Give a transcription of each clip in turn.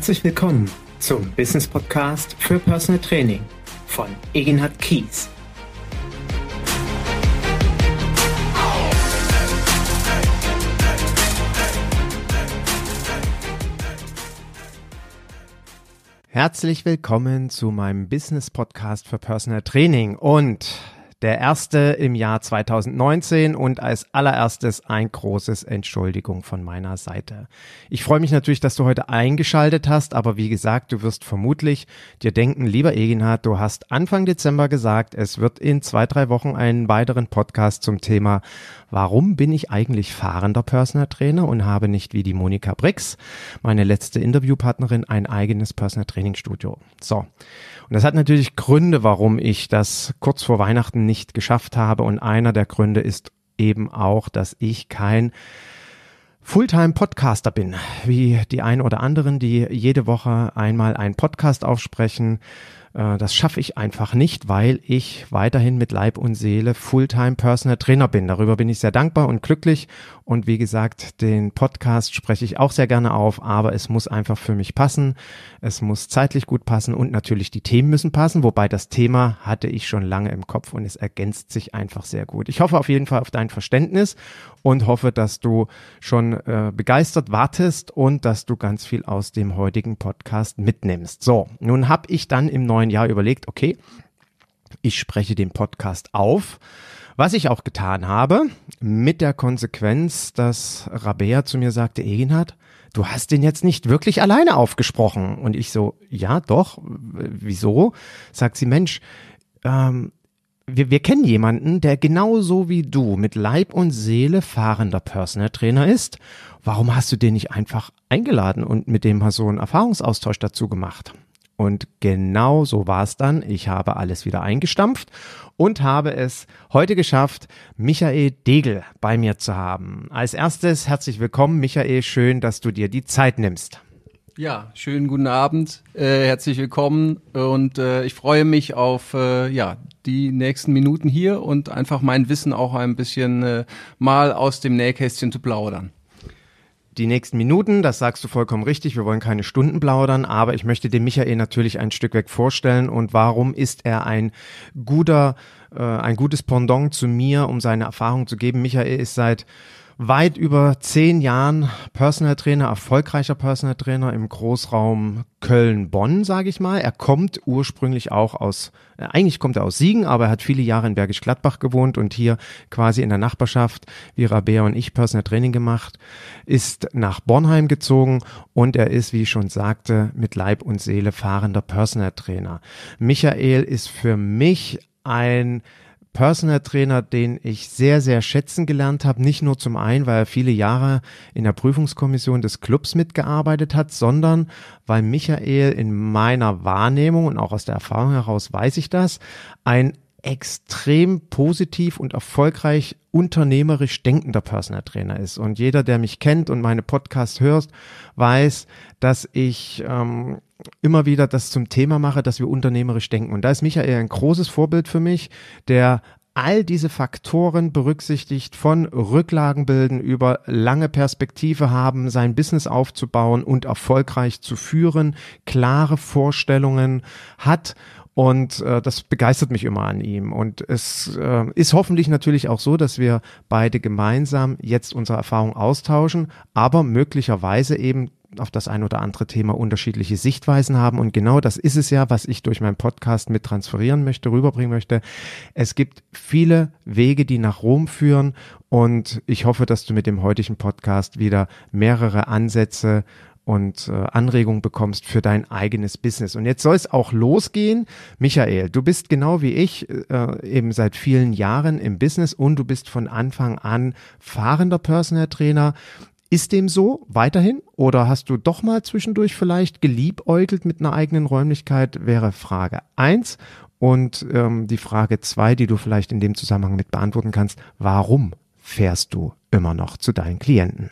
Herzlich willkommen zum Business Podcast für Personal Training von Egenhard Kies. Herzlich willkommen zu meinem Business Podcast für Personal Training und der erste im Jahr 2019 und als allererstes ein großes Entschuldigung von meiner Seite. Ich freue mich natürlich, dass du heute eingeschaltet hast, aber wie gesagt, du wirst vermutlich dir denken, lieber Eginhard, du hast Anfang Dezember gesagt, es wird in zwei, drei Wochen einen weiteren Podcast zum Thema warum bin ich eigentlich fahrender Personal Trainer und habe nicht wie die Monika Brix, meine letzte Interviewpartnerin, ein eigenes Personal Training Studio. So. Und das hat natürlich Gründe, warum ich das kurz vor Weihnachten nicht geschafft habe. Und einer der Gründe ist eben auch, dass ich kein Fulltime-Podcaster bin, wie die ein oder anderen, die jede Woche einmal einen Podcast aufsprechen äh, das schaffe ich einfach nicht, weil ich weiterhin mit Leib und Seele Fulltime Personal Trainer bin. Darüber bin ich sehr dankbar und glücklich. Und wie gesagt, den Podcast spreche ich auch sehr gerne auf, aber es muss einfach für mich passen. Es muss zeitlich gut passen und natürlich die Themen müssen passen. Wobei das Thema hatte ich schon lange im Kopf und es ergänzt sich einfach sehr gut. Ich hoffe auf jeden Fall auf dein Verständnis und hoffe, dass du schon äh, begeistert wartest und dass du ganz viel aus dem heutigen Podcast mitnimmst. So, nun habe ich dann im neuen Jahr überlegt, okay, ich spreche den Podcast auf. Was ich auch getan habe, mit der Konsequenz, dass Rabea zu mir sagte, Eginhard, du hast den jetzt nicht wirklich alleine aufgesprochen. Und ich so, ja, doch, wieso? Sagt sie, Mensch, ähm, wir, wir kennen jemanden, der genauso wie du mit Leib und Seele fahrender Personal Trainer ist. Warum hast du den nicht einfach eingeladen und mit dem mal so einen Erfahrungsaustausch dazu gemacht? Und genau so war es dann. Ich habe alles wieder eingestampft und habe es heute geschafft, Michael Degel bei mir zu haben. Als erstes herzlich willkommen, Michael. Schön, dass du dir die Zeit nimmst. Ja, schönen guten Abend, äh, herzlich willkommen und äh, ich freue mich auf äh, ja die nächsten Minuten hier und einfach mein Wissen auch ein bisschen äh, mal aus dem Nähkästchen zu plaudern die nächsten Minuten, das sagst du vollkommen richtig, wir wollen keine Stunden plaudern, aber ich möchte den Michael natürlich ein Stück weg vorstellen und warum ist er ein guter, äh, ein gutes Pendant zu mir, um seine Erfahrung zu geben. Michael ist seit weit über zehn Jahren Personal Trainer, erfolgreicher Personal Trainer im Großraum Köln-Bonn, sage ich mal. Er kommt ursprünglich auch aus, äh, eigentlich kommt er aus Siegen, aber er hat viele Jahre in Bergisch Gladbach gewohnt und hier quasi in der Nachbarschaft, wie Rabea und ich Personal Training gemacht, ist nach Bornheim gezogen und er ist, wie ich schon sagte, mit Leib und Seele fahrender Personal Trainer. Michael ist für mich ein Personal Trainer, den ich sehr, sehr schätzen gelernt habe. Nicht nur zum einen, weil er viele Jahre in der Prüfungskommission des Clubs mitgearbeitet hat, sondern weil Michael in meiner Wahrnehmung und auch aus der Erfahrung heraus weiß ich das, ein extrem positiv und erfolgreich unternehmerisch denkender Personal Trainer ist. Und jeder, der mich kennt und meine Podcasts hört, weiß, dass ich ähm, immer wieder das zum Thema mache, dass wir unternehmerisch denken. Und da ist Michael ein großes Vorbild für mich, der all diese Faktoren berücksichtigt, von Rücklagen bilden über lange Perspektive haben, sein Business aufzubauen und erfolgreich zu führen, klare Vorstellungen hat und äh, das begeistert mich immer an ihm. Und es äh, ist hoffentlich natürlich auch so, dass wir beide gemeinsam jetzt unsere Erfahrung austauschen, aber möglicherweise eben auf das ein oder andere Thema unterschiedliche Sichtweisen haben. Und genau das ist es ja, was ich durch meinen Podcast mit transferieren möchte, rüberbringen möchte. Es gibt viele Wege, die nach Rom führen. Und ich hoffe, dass du mit dem heutigen Podcast wieder mehrere Ansätze und äh, Anregungen bekommst für dein eigenes Business. Und jetzt soll es auch losgehen. Michael, du bist genau wie ich äh, eben seit vielen Jahren im Business und du bist von Anfang an fahrender Personal Trainer. Ist dem so weiterhin oder hast du doch mal zwischendurch vielleicht geliebäugelt mit einer eigenen Räumlichkeit, wäre Frage eins Und ähm, die Frage zwei, die du vielleicht in dem Zusammenhang mit beantworten kannst, warum fährst du immer noch zu deinen Klienten?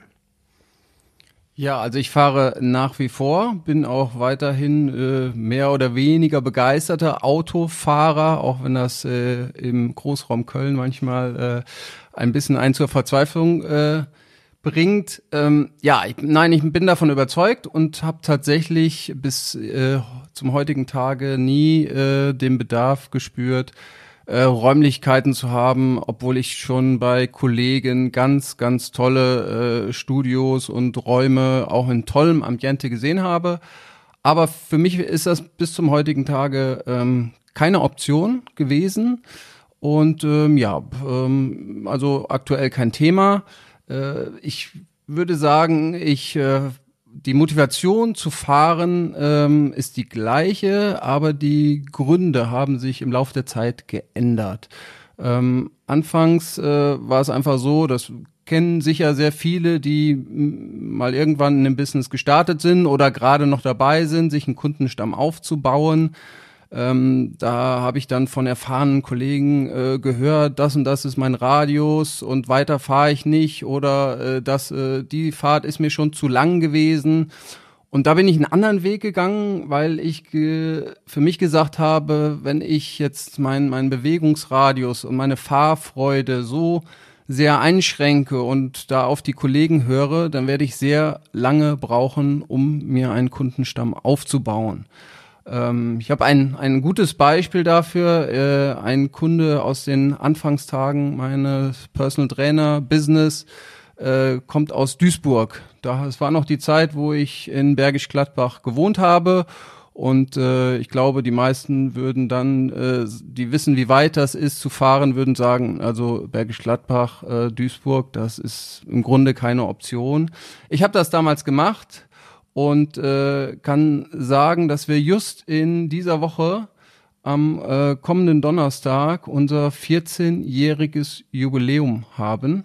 Ja, also ich fahre nach wie vor, bin auch weiterhin äh, mehr oder weniger begeisterter Autofahrer, auch wenn das äh, im Großraum Köln manchmal äh, ein bisschen ein zur Verzweiflung äh, bringt. Ähm, ja, ich, nein, ich bin davon überzeugt und habe tatsächlich bis äh, zum heutigen Tage nie äh, den Bedarf gespürt, äh, Räumlichkeiten zu haben, obwohl ich schon bei Kollegen ganz, ganz tolle äh, Studios und Räume auch in tollem Ambiente gesehen habe. Aber für mich ist das bis zum heutigen Tage ähm, keine Option gewesen. Und ähm, ja, ähm, also aktuell kein Thema. Äh, ich würde sagen, ich äh, die Motivation zu fahren ähm, ist die gleiche, aber die Gründe haben sich im Laufe der Zeit geändert. Ähm, anfangs äh, war es einfach so, das kennen sicher sehr viele, die mal irgendwann in einem Business gestartet sind oder gerade noch dabei sind, sich einen Kundenstamm aufzubauen. Ähm, da habe ich dann von erfahrenen Kollegen äh, gehört, das und das ist mein Radius und weiter fahre ich nicht oder äh, das, äh, die Fahrt ist mir schon zu lang gewesen. Und da bin ich einen anderen Weg gegangen, weil ich für mich gesagt habe, wenn ich jetzt meinen mein Bewegungsradius und meine Fahrfreude so sehr einschränke und da auf die Kollegen höre, dann werde ich sehr lange brauchen, um mir einen Kundenstamm aufzubauen. Ähm, ich habe ein, ein gutes Beispiel dafür. Äh, ein Kunde aus den Anfangstagen meines Personal Trainer Business äh, kommt aus Duisburg. Da, es war noch die Zeit, wo ich in Bergisch Gladbach gewohnt habe. Und äh, ich glaube, die meisten würden dann, äh, die wissen, wie weit das ist zu fahren, würden sagen, also Bergisch Gladbach, äh, Duisburg, das ist im Grunde keine Option. Ich habe das damals gemacht und äh, kann sagen, dass wir just in dieser Woche am äh, kommenden Donnerstag unser 14-jähriges Jubiläum haben.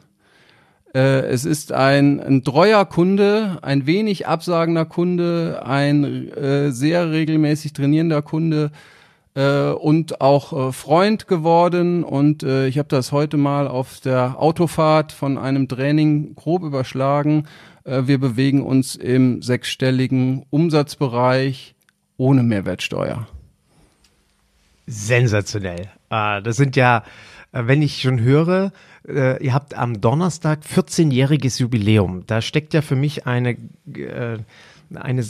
Äh, es ist ein, ein treuer Kunde, ein wenig absagender Kunde, ein äh, sehr regelmäßig trainierender Kunde äh, und auch äh, Freund geworden. Und äh, ich habe das heute mal auf der Autofahrt von einem Training grob überschlagen. Äh, wir bewegen uns im sechsstelligen Umsatzbereich ohne Mehrwertsteuer. Sensationell. Ah, das sind ja, äh, wenn ich schon höre, äh, ihr habt am Donnerstag 14-jähriges Jubiläum. Da steckt ja für mich eine eine,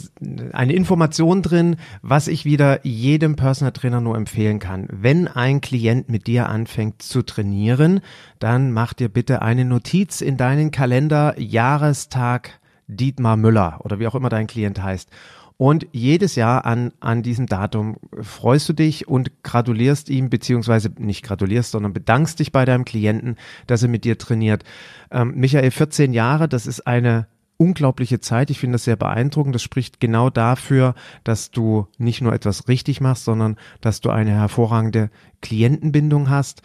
eine Information drin, was ich wieder jedem Personal Trainer nur empfehlen kann. Wenn ein Klient mit dir anfängt zu trainieren, dann mach dir bitte eine Notiz in deinen Kalender, Jahrestag Dietmar Müller oder wie auch immer dein Klient heißt. Und jedes Jahr an, an diesem Datum freust du dich und gratulierst ihm, beziehungsweise nicht gratulierst, sondern bedankst dich bei deinem Klienten, dass er mit dir trainiert. Ähm, Michael, 14 Jahre, das ist eine unglaubliche Zeit. Ich finde das sehr beeindruckend. Das spricht genau dafür, dass du nicht nur etwas richtig machst, sondern dass du eine hervorragende Klientenbindung hast.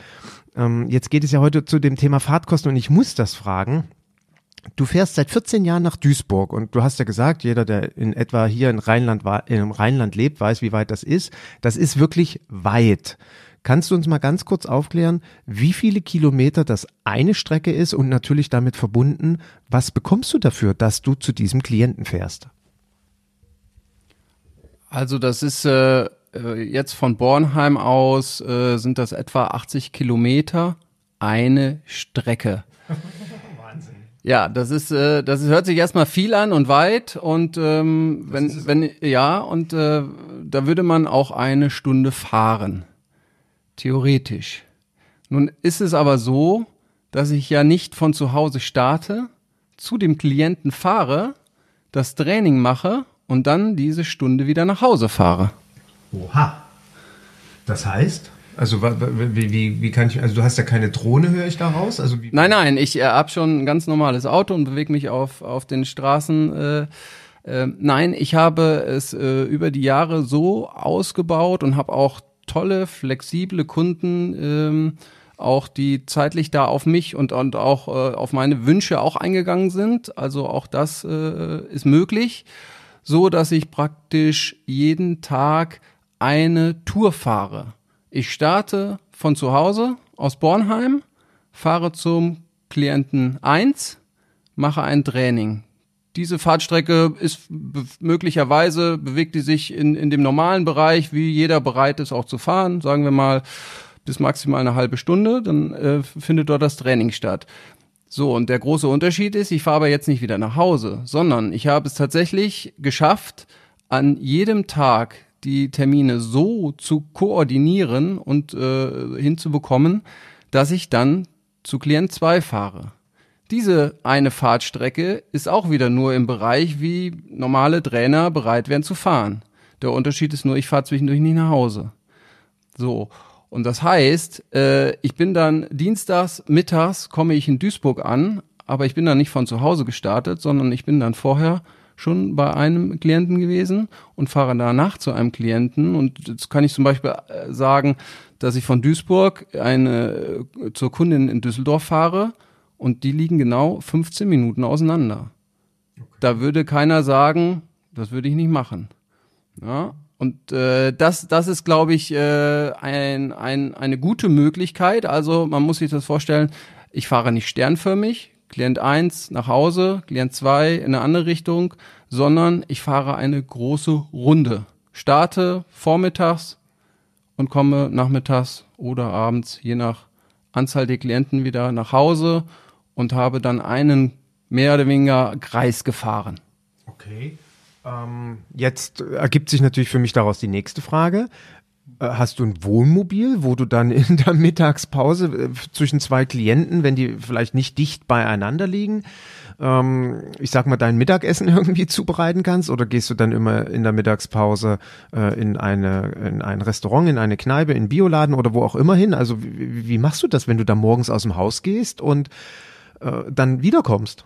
Ähm, jetzt geht es ja heute zu dem Thema Fahrtkosten und ich muss das fragen. Du fährst seit 14 Jahren nach Duisburg und du hast ja gesagt, jeder, der in etwa hier in Rheinland, in Rheinland lebt, weiß, wie weit das ist. Das ist wirklich weit. Kannst du uns mal ganz kurz aufklären, wie viele Kilometer das eine Strecke ist und natürlich damit verbunden, was bekommst du dafür, dass du zu diesem Klienten fährst? Also das ist äh, äh jetzt von Bornheim aus äh, sind das etwa 80 Kilometer eine Strecke. Wahnsinn. Ja, das ist, äh, das hört sich erstmal viel an und weit und ähm, wenn, wenn, ja, und äh, da würde man auch eine Stunde fahren. Theoretisch. Nun ist es aber so, dass ich ja nicht von zu Hause starte, zu dem Klienten fahre, das Training mache und dann diese Stunde wieder nach Hause fahre. Oha. Das heißt? Also wie, wie, wie kann ich, also du hast ja keine Drohne, höre ich daraus? Also wie, nein, nein, ich äh, habe schon ein ganz normales Auto und bewege mich auf, auf den Straßen. Äh, äh, nein, ich habe es äh, über die Jahre so ausgebaut und habe auch tolle, flexible Kunden, ähm, auch die zeitlich da auf mich und, und auch äh, auf meine Wünsche auch eingegangen sind. Also auch das äh, ist möglich, so dass ich praktisch jeden Tag eine Tour fahre. Ich starte von zu Hause aus Bornheim, fahre zum Klienten 1, mache ein Training diese Fahrtstrecke ist möglicherweise bewegt die sich in, in dem normalen Bereich, wie jeder bereit ist auch zu fahren, sagen wir mal bis maximal eine halbe Stunde, dann äh, findet dort das Training statt. So, und der große Unterschied ist, ich fahre aber jetzt nicht wieder nach Hause, sondern ich habe es tatsächlich geschafft, an jedem Tag die Termine so zu koordinieren und äh, hinzubekommen, dass ich dann zu Klient 2 fahre. Diese eine Fahrtstrecke ist auch wieder nur im Bereich, wie normale Trainer bereit wären zu fahren. Der Unterschied ist nur, ich fahre zwischendurch nicht nach Hause. So. Und das heißt, äh, ich bin dann dienstags, mittags komme ich in Duisburg an, aber ich bin dann nicht von zu Hause gestartet, sondern ich bin dann vorher schon bei einem Klienten gewesen und fahre danach zu einem Klienten. Und jetzt kann ich zum Beispiel äh, sagen, dass ich von Duisburg eine, äh, zur Kundin in Düsseldorf fahre und die liegen genau 15 Minuten auseinander. Okay. Da würde keiner sagen, das würde ich nicht machen. Ja, und äh, das, das ist, glaube ich, äh, ein, ein, eine gute Möglichkeit. Also man muss sich das vorstellen, ich fahre nicht sternförmig, Klient 1 nach Hause, Klient 2 in eine andere Richtung, sondern ich fahre eine große Runde. Starte vormittags und komme nachmittags oder abends, je nach Anzahl der Klienten, wieder nach Hause und habe dann einen mehr oder weniger Kreis gefahren. Okay. Ähm, jetzt ergibt sich natürlich für mich daraus die nächste Frage. Äh, hast du ein Wohnmobil, wo du dann in der Mittagspause äh, zwischen zwei Klienten, wenn die vielleicht nicht dicht beieinander liegen, ähm, ich sag mal, dein Mittagessen irgendwie zubereiten kannst? Oder gehst du dann immer in der Mittagspause äh, in, eine, in ein Restaurant, in eine Kneipe, in Bioladen oder wo auch immer hin? Also wie, wie machst du das, wenn du da morgens aus dem Haus gehst und äh, dann wiederkommst?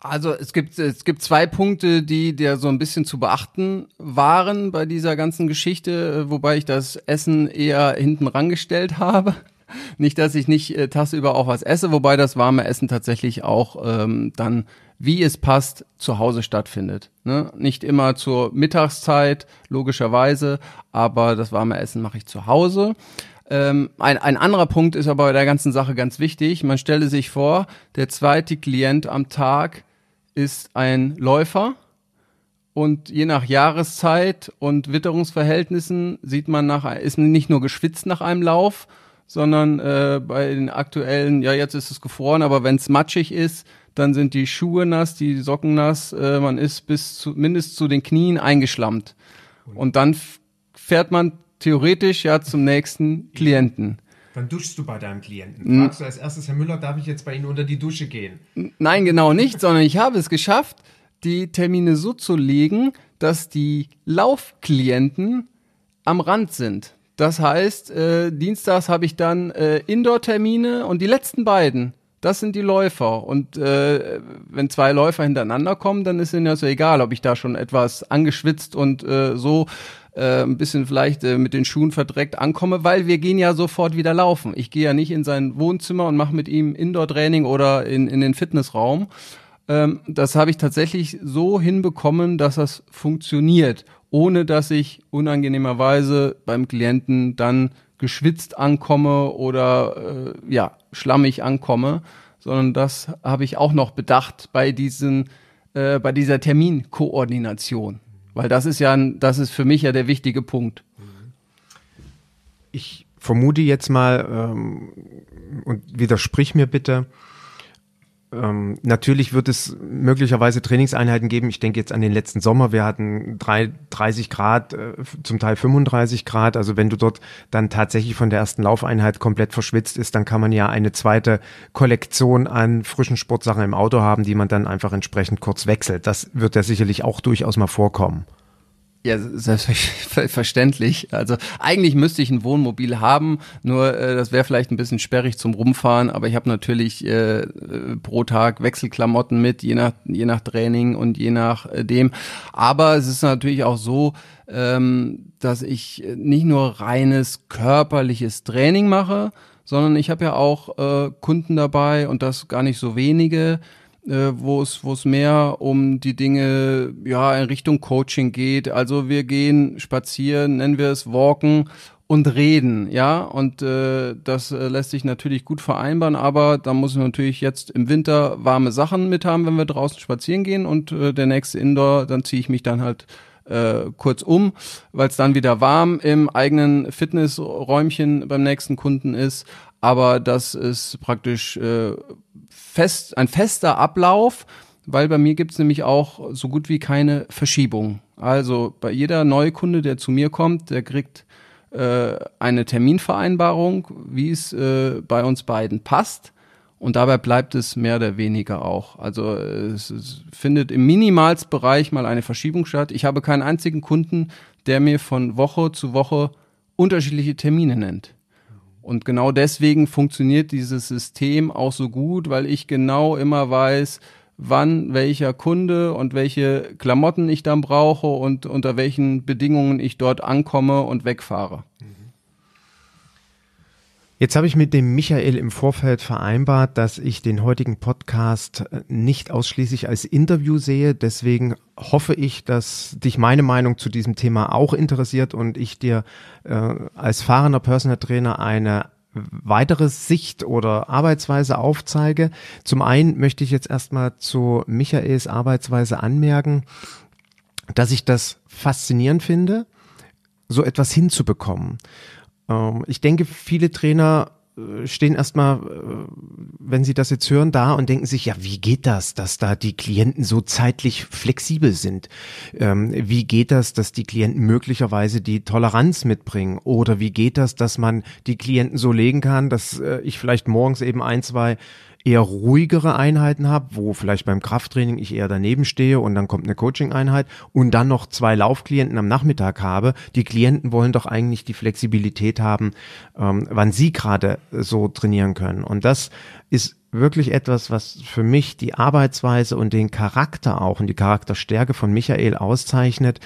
Also es gibt es gibt zwei Punkte, die der so ein bisschen zu beachten waren bei dieser ganzen Geschichte, äh, wobei ich das Essen eher hinten rangestellt habe. Nicht, dass ich nicht äh, tagsüber auch was esse, wobei das warme Essen tatsächlich auch ähm, dann, wie es passt, zu Hause stattfindet. Ne? Nicht immer zur Mittagszeit, logischerweise, aber das warme Essen mache ich zu Hause. Ähm, ein, ein anderer Punkt ist aber bei der ganzen Sache ganz wichtig. Man stelle sich vor, der zweite Klient am Tag ist ein Läufer und je nach Jahreszeit und Witterungsverhältnissen sieht man nach, ist nicht nur geschwitzt nach einem Lauf, sondern äh, bei den aktuellen, ja jetzt ist es gefroren, aber wenn es matschig ist, dann sind die Schuhe nass, die Socken nass, äh, man ist bis zu, mindestens zu den Knien eingeschlammt. Und dann fährt man theoretisch ja zum nächsten Klienten. Dann duschst du bei deinem Klienten. Hm. Fragst du als erstes, Herr Müller, darf ich jetzt bei Ihnen unter die Dusche gehen? Nein, genau nicht, sondern ich habe es geschafft, die Termine so zu legen, dass die Laufklienten am Rand sind. Das heißt, äh, dienstags habe ich dann äh, Indoor-Termine und die letzten beiden, das sind die Läufer. Und äh, wenn zwei Läufer hintereinander kommen, dann ist ihnen ja egal, ob ich da schon etwas angeschwitzt und äh, so äh, ein bisschen vielleicht äh, mit den Schuhen verdreckt ankomme, weil wir gehen ja sofort wieder laufen. Ich gehe ja nicht in sein Wohnzimmer und mache mit ihm Indoor-Training oder in, in den Fitnessraum. Ähm, das habe ich tatsächlich so hinbekommen, dass das funktioniert, ohne dass ich unangenehmerweise beim Klienten dann geschwitzt ankomme oder äh, ja schlammig ankomme, sondern das habe ich auch noch bedacht bei diesen äh, bei dieser Terminkoordination. Weil das ist ja, das ist für mich ja der wichtige Punkt. Ich vermute jetzt mal, ähm, und widersprich mir bitte, ähm, natürlich wird es möglicherweise Trainingseinheiten geben. Ich denke jetzt an den letzten Sommer. Wir hatten drei, 30 Grad, äh, zum Teil 35 Grad. Also wenn du dort dann tatsächlich von der ersten Laufeinheit komplett verschwitzt ist, dann kann man ja eine zweite Kollektion an frischen Sportsachen im Auto haben, die man dann einfach entsprechend kurz wechselt. Das wird ja sicherlich auch durchaus mal vorkommen. Ja, selbstverständlich. Also eigentlich müsste ich ein Wohnmobil haben, nur äh, das wäre vielleicht ein bisschen sperrig zum Rumfahren, aber ich habe natürlich äh, pro Tag Wechselklamotten mit, je nach, je nach Training und je nach äh, dem. Aber es ist natürlich auch so, ähm, dass ich nicht nur reines körperliches Training mache, sondern ich habe ja auch äh, Kunden dabei und das gar nicht so wenige, äh, wo es wo es mehr um die Dinge ja in Richtung Coaching geht. Also wir gehen spazieren, nennen wir es Walken und reden, ja, und äh, das äh, lässt sich natürlich gut vereinbaren, aber da muss ich natürlich jetzt im Winter warme Sachen mit haben, wenn wir draußen spazieren gehen und äh, der nächste Indoor, dann ziehe ich mich dann halt äh, kurz um, weil es dann wieder warm im eigenen Fitnessräumchen beim nächsten Kunden ist, aber das ist praktisch äh, fest, ein fester Ablauf, weil bei mir gibt's nämlich auch so gut wie keine Verschiebung. Also bei jeder Neukunde, der zu mir kommt, der kriegt äh, eine Terminvereinbarung, wie es äh, bei uns beiden passt. Und dabei bleibt es mehr oder weniger auch. Also es, es findet im Minimalsbereich mal eine Verschiebung statt. Ich habe keinen einzigen Kunden, der mir von Woche zu Woche unterschiedliche Termine nennt. Und genau deswegen funktioniert dieses System auch so gut, weil ich genau immer weiß, wann welcher Kunde und welche Klamotten ich dann brauche und unter welchen Bedingungen ich dort ankomme und wegfahre. Jetzt habe ich mit dem Michael im Vorfeld vereinbart, dass ich den heutigen Podcast äh, nicht ausschließlich als Interview sehe. Deswegen hoffe ich, dass dich meine Meinung zu diesem Thema auch interessiert und ich dir äh, als fahrender Personal Trainer eine weitere Sicht oder Arbeitsweise aufzeige. Zum einen möchte ich jetzt erstmal zu Michaels Arbeitsweise anmerken, dass ich das faszinierend finde, so etwas hinzubekommen. Ähm, ich denke, viele Trainer äh, stehen erstmal, äh, wenn sie das jetzt hören, da und denken sich, ja, wie geht das, dass da die Klienten so zeitlich flexibel sind? Ähm, wie geht das, dass die Klienten möglicherweise die Toleranz mitbringen? Oder wie geht das, dass man die Klienten so legen kann, dass äh, ich vielleicht morgens eben ein, zwei eher ruhigere Einheiten habe, wo vielleicht beim Krafttraining ich eher daneben stehe und dann kommt eine Coaching-Einheit und dann noch zwei Laufklienten am Nachmittag habe. Die Klienten wollen doch eigentlich die Flexibilität haben, ähm, wann sie gerade so trainieren können. Und das ist wirklich etwas, was für mich die Arbeitsweise und den Charakter auch und die Charakterstärke von Michael auszeichnet.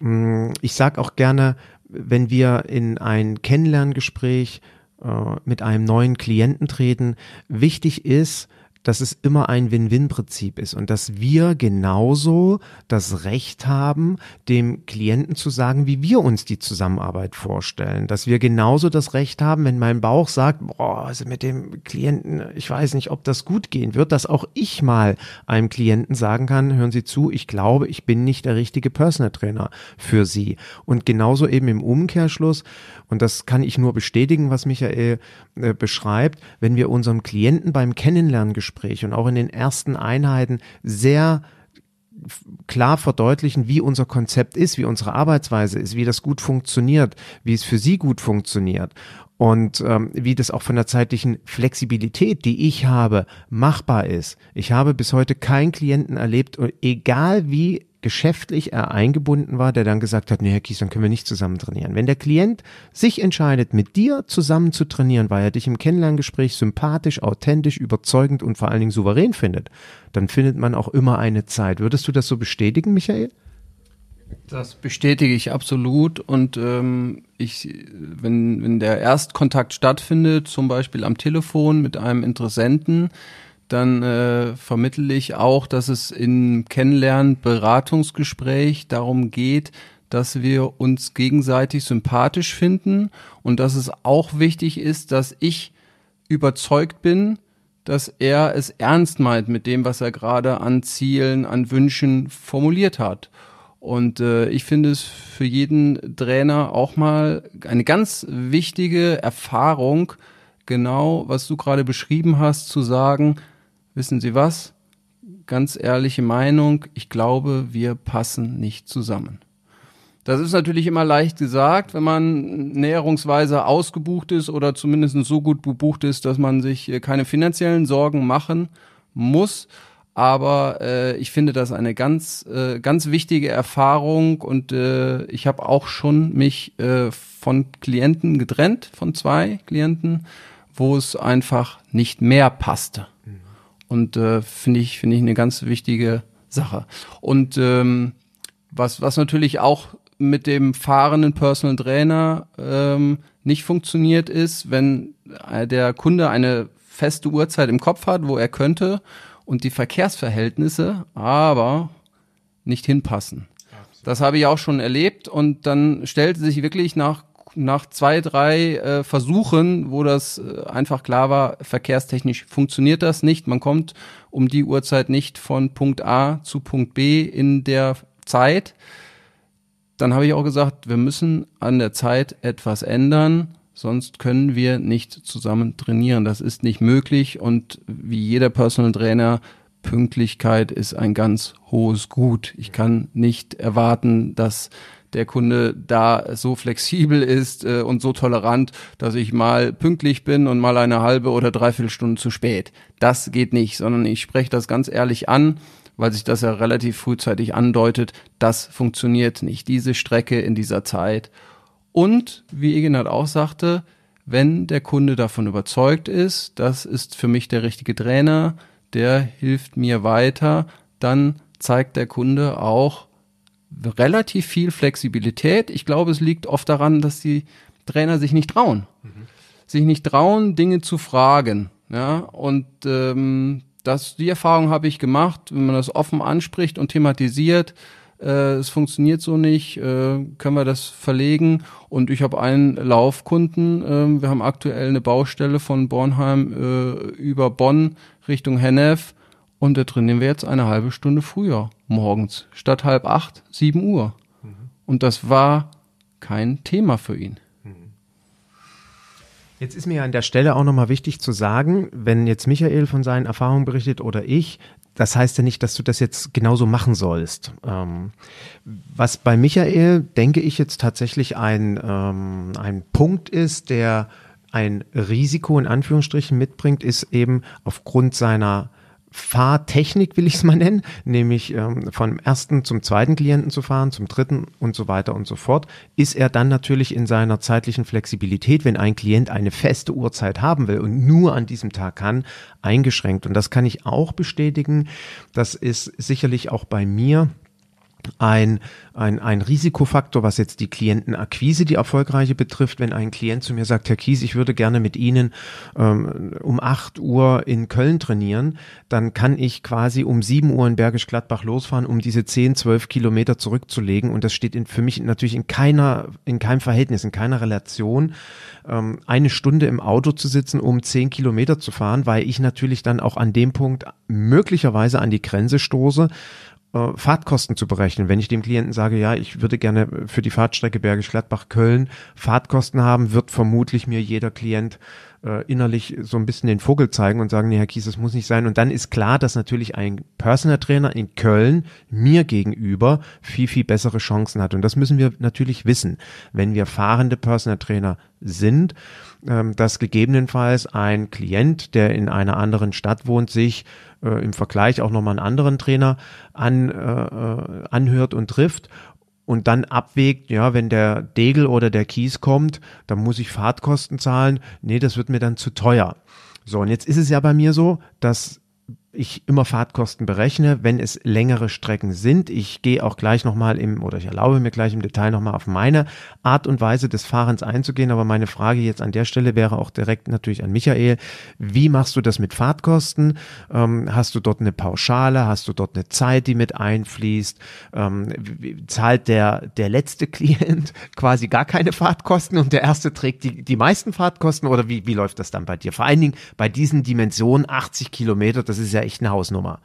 Mm, ich sage auch gerne, wenn wir in ein Kennenlerngespräch äh, mit einem neuen Klienten treten. Wichtig ist, dass es immer ein Win-Win-Prinzip ist und dass wir genauso das Recht haben, dem Klienten zu sagen, wie wir uns die Zusammenarbeit vorstellen. Dass wir genauso das Recht haben, wenn mein Bauch sagt, boah, also mit dem Klienten, ich weiß nicht, ob das gut gehen wird, dass auch ich mal einem Klienten sagen kann, hören Sie zu, ich glaube, ich bin nicht der richtige Personal Trainer für Sie. Und genauso eben im Umkehrschluss, und das kann ich nur bestätigen, was Michael äh, beschreibt, wenn wir unserem Klienten beim Kennenlerngespräch und auch in den ersten Einheiten sehr klar verdeutlichen, wie unser Konzept ist, wie unsere Arbeitsweise ist, wie das gut funktioniert, wie es für sie gut funktioniert und ähm, wie das auch von der zeitlichen Flexibilität, die ich habe, machbar ist. Ich habe bis heute keinen Klienten erlebt, egal wie geschäftlich er eingebunden war, der dann gesagt hat, nee, Herr Kies, dann können wir nicht zusammen trainieren. Wenn der Klient sich entscheidet, mit dir zusammen zu trainieren, weil er dich im Kennenlerngespräch sympathisch, authentisch, überzeugend und vor allen Dingen souverän findet, dann findet man auch immer eine Zeit. Würdest du das so bestätigen, Michael? Das bestätige ich absolut und ähm, ich, wenn, wenn der Erstkontakt stattfindet, zum Beispiel am Telefon mit einem Interessenten, dann äh, vermittle ich auch, dass es im Kennenlernen-Beratungsgespräch darum geht, dass wir uns gegenseitig sympathisch finden und dass es auch wichtig ist, dass ich überzeugt bin, dass er es ernst meint mit dem, was er gerade an Zielen, an Wünschen formuliert hat. Und äh, ich finde es für jeden Trainer auch mal eine ganz wichtige Erfahrung, genau was du gerade beschrieben hast, zu sagen, wissen Sie was? Ganz ehrliche Meinung, ich glaube, wir passen nicht zusammen. Das ist natürlich immer leicht gesagt, wenn man näherungsweise ausgebucht ist oder zumindest so gut gebucht ist, dass man sich äh, keine finanziellen Sorgen machen muss. Aber äh, ich finde das eine ganz, äh, ganz wichtige Erfahrung und äh, ich habe auch schon mich äh, von Klienten getrennt, von zwei Klienten, wo es einfach nicht mehr passte. Und äh, finde ich, finde ich eine ganz wichtige Sache. Und ähm, was, was natürlich auch mit dem fahrenden Personal Trainer ähm, nicht funktioniert ist, wenn äh, der Kunde eine feste Uhrzeit im Kopf hat, wo er könnte und die Verkehrsverhältnisse aber nicht hinpassen. Das habe ich auch schon erlebt und dann stellte sich wirklich nach nach zwei, drei äh, Versuchen, wo das äh, einfach klar war, verkehrstechnisch funktioniert das nicht. Man kommt um die Uhrzeit nicht von Punkt A zu Punkt B in der Zeit. Dann habe ich auch gesagt, wir müssen an der Zeit etwas ändern, sonst können wir nicht zusammen trainieren. Das ist nicht möglich und wie jeder Personal Trainer Pünktlichkeit ist ein ganz hohes Gut. Ich kann nicht erwarten, dass der Kunde da so flexibel ist äh, und so tolerant, dass ich mal pünktlich bin und mal eine halbe oder dreiviertel Stunde zu spät. Das geht nicht, sondern ich spreche das ganz ehrlich an, weil sich das ja relativ frühzeitig andeutet. Das funktioniert nicht, diese Strecke in dieser Zeit. Und wie Egenhard auch sagte, wenn der Kunde davon überzeugt ist, das ist für mich der richtige Trainer, der hilft mir weiter, dann zeigt der Kunde auch relativ viel Flexibilität. Ich glaube, es liegt oft daran, dass die Trainer sich nicht trauen. Mhm. Sich nicht trauen, Dinge zu fragen. Ja, und ähm, das, die Erfahrung habe ich gemacht, wenn man das offen anspricht und thematisiert, äh, es funktioniert so nicht, äh, können wir das verlegen. Und ich habe einen Laufkunden, äh, wir haben aktuell eine Baustelle von Bornheim äh, über Bonn Richtung Hennef und da trainieren wir jetzt eine halbe Stunde früher morgens, statt halb acht, sieben Uhr. Mhm. Und das war kein Thema für ihn. Mhm. Jetzt ist mir an der Stelle auch nochmal wichtig zu sagen, wenn jetzt Michael von seinen Erfahrungen berichtet oder ich, das heißt ja nicht, dass du das jetzt genauso machen sollst. Ähm, was bei Michael, denke ich, jetzt tatsächlich ein, ähm, ein Punkt ist, der ein Risiko in Anführungsstrichen mitbringt, ist eben aufgrund seiner Fahrtechnik, will ich es mal nennen, nämlich ähm, vom ersten zum zweiten Klienten zu fahren, zum dritten und so weiter und so fort, ist er dann natürlich in seiner zeitlichen Flexibilität, wenn ein Klient eine feste Uhrzeit haben will und nur an diesem Tag kann, eingeschränkt. Und das kann ich auch bestätigen. Das ist sicherlich auch bei mir ein, ein, ein Risikofaktor, was jetzt die Klientenakquise, die erfolgreiche betrifft. Wenn ein Klient zu mir sagt, Herr Kies, ich würde gerne mit Ihnen ähm, um 8 Uhr in Köln trainieren, dann kann ich quasi um 7 Uhr in Bergisch Gladbach losfahren, um diese 10, 12 Kilometer zurückzulegen. Und das steht in, für mich natürlich in keiner, in keinem Verhältnis, in keiner Relation, ähm, eine Stunde im Auto zu sitzen, um 10 Kilometer zu fahren, weil ich natürlich dann auch an dem Punkt möglicherweise an die Grenze stoße äh, Fahrtkosten zu berechnen. Wenn ich dem Klienten sage, ja, ich würde gerne für die Fahrtstrecke Bergisch Gladbach Köln Fahrtkosten haben, wird vermutlich mir jeder Klient äh, innerlich so ein bisschen den Vogel zeigen und sagen, nee, Herr Kies, das muss nicht sein. Und dann ist klar, dass natürlich ein Personal Trainer in Köln mir gegenüber viel, viel bessere Chancen hat. Und das müssen wir natürlich wissen, wenn wir fahrende Personal Trainer sind, dass gegebenenfalls ein Klient, der in einer anderen Stadt wohnt, sich äh, im Vergleich auch nochmal einen anderen Trainer an, äh, äh, anhört und trifft und dann abwägt, ja, wenn der Degel oder der Kies kommt, dann muss ich Fahrtkosten zahlen. Nee, das wird mir dann zu teuer. So, und jetzt ist es ja bei mir so, dass ich immer Fahrtkosten berechne, wenn es längere Strecken sind. Ich gehe auch gleich nochmal im, oder ich erlaube mir gleich im Detail nochmal auf meine Art und Weise des Fahrens einzugehen. Aber meine Frage jetzt an der Stelle wäre auch direkt natürlich an Michael. Wie machst du das mit Fahrtkosten? Ähm, hast du dort eine Pauschale? Hast du dort eine Zeit, die mit einfließt? Ähm, zahlt der, der letzte Klient quasi gar keine Fahrtkosten und der erste trägt die, die meisten Fahrtkosten? Oder wie, wie läuft das dann bei dir? Vor allen Dingen bei diesen Dimensionen 80 Kilometer, das ist ja echt eine Hausnummer.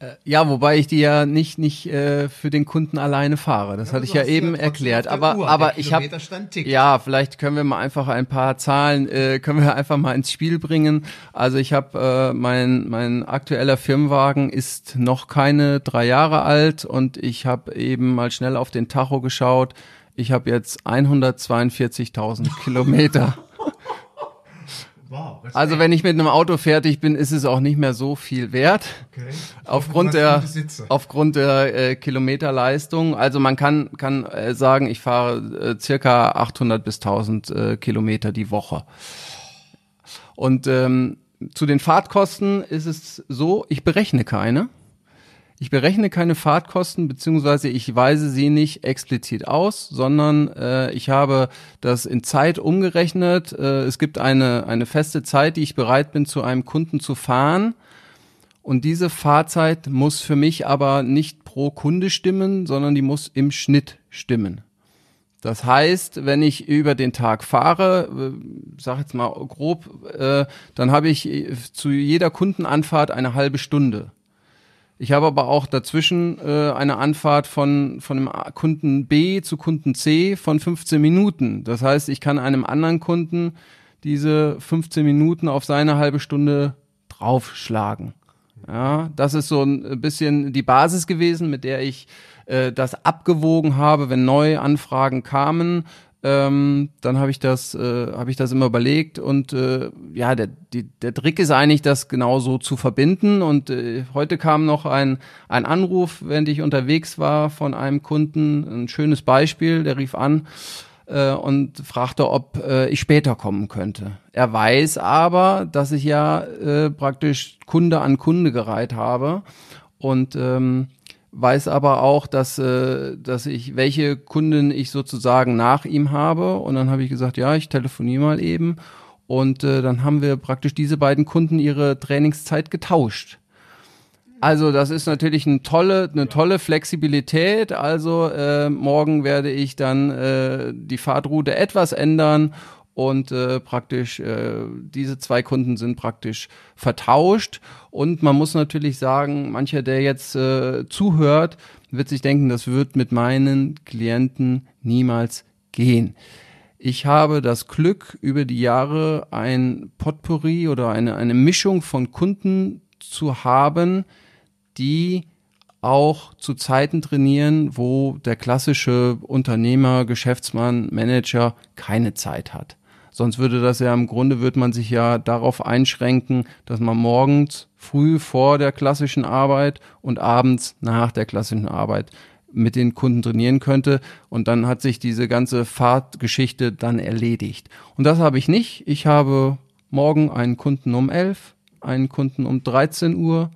Äh, ja, wobei ich die ja nicht nicht äh, für den Kunden alleine fahre. Das ja, hatte ich ja eben ja erklärt. Aber Uhr, aber ich habe ja vielleicht können wir mal einfach ein paar Zahlen äh, können wir einfach mal ins Spiel bringen. Also ich habe äh, mein mein aktueller Firmenwagen ist noch keine drei Jahre alt und ich habe eben mal schnell auf den Tacho geschaut. Ich habe jetzt 142.000 Kilometer. Wow, also wenn ich mit einem Auto fertig bin, ist es auch nicht mehr so viel wert. Okay. Aufgrund der, aufgrund der äh, Kilometerleistung. Also man kann, kann äh, sagen, ich fahre äh, circa 800 bis 1000 äh, Kilometer die Woche. Und ähm, zu den Fahrtkosten ist es so, ich berechne keine. Ich berechne keine Fahrtkosten, beziehungsweise ich weise sie nicht explizit aus, sondern äh, ich habe das in Zeit umgerechnet. Äh, es gibt eine, eine feste Zeit, die ich bereit bin, zu einem Kunden zu fahren. Und diese Fahrzeit muss für mich aber nicht pro Kunde stimmen, sondern die muss im Schnitt stimmen. Das heißt, wenn ich über den Tag fahre, äh, sag jetzt mal grob, äh, dann habe ich äh, zu jeder Kundenanfahrt eine halbe Stunde. Ich habe aber auch dazwischen äh, eine Anfahrt von, von einem Kunden B zu Kunden C von 15 Minuten. Das heißt, ich kann einem anderen Kunden diese 15 Minuten auf seine halbe Stunde draufschlagen. Ja, das ist so ein bisschen die Basis gewesen, mit der ich äh, das abgewogen habe, wenn neue Anfragen kamen. Ähm, dann habe ich das, äh, habe ich das immer überlegt und äh, ja, der, die, der Trick ist eigentlich, das genauso zu verbinden. Und äh, heute kam noch ein, ein Anruf, während ich unterwegs war, von einem Kunden, ein schönes Beispiel, der rief an äh, und fragte, ob äh, ich später kommen könnte. Er weiß aber, dass ich ja äh, praktisch Kunde an Kunde gereiht habe und ähm, weiß aber auch, dass, äh, dass ich, welche Kunden ich sozusagen nach ihm habe. Und dann habe ich gesagt, ja, ich telefoniere mal eben. Und äh, dann haben wir praktisch diese beiden Kunden ihre Trainingszeit getauscht. Also das ist natürlich eine tolle, eine tolle Flexibilität. Also äh, morgen werde ich dann äh, die Fahrtroute etwas ändern und äh, praktisch äh, diese zwei Kunden sind praktisch vertauscht und man muss natürlich sagen, mancher, der jetzt äh, zuhört, wird sich denken, das wird mit meinen Klienten niemals gehen. Ich habe das Glück, über die Jahre ein Potpourri oder eine, eine Mischung von Kunden zu haben, die auch zu Zeiten trainieren, wo der klassische Unternehmer, Geschäftsmann, Manager keine Zeit hat. Sonst würde das ja im Grunde, würde man sich ja darauf einschränken, dass man morgens früh vor der klassischen Arbeit und abends nach der klassischen Arbeit mit den Kunden trainieren könnte. Und dann hat sich diese ganze Fahrtgeschichte dann erledigt. Und das habe ich nicht. Ich habe morgen einen Kunden um 11, einen Kunden um 13 Uhr,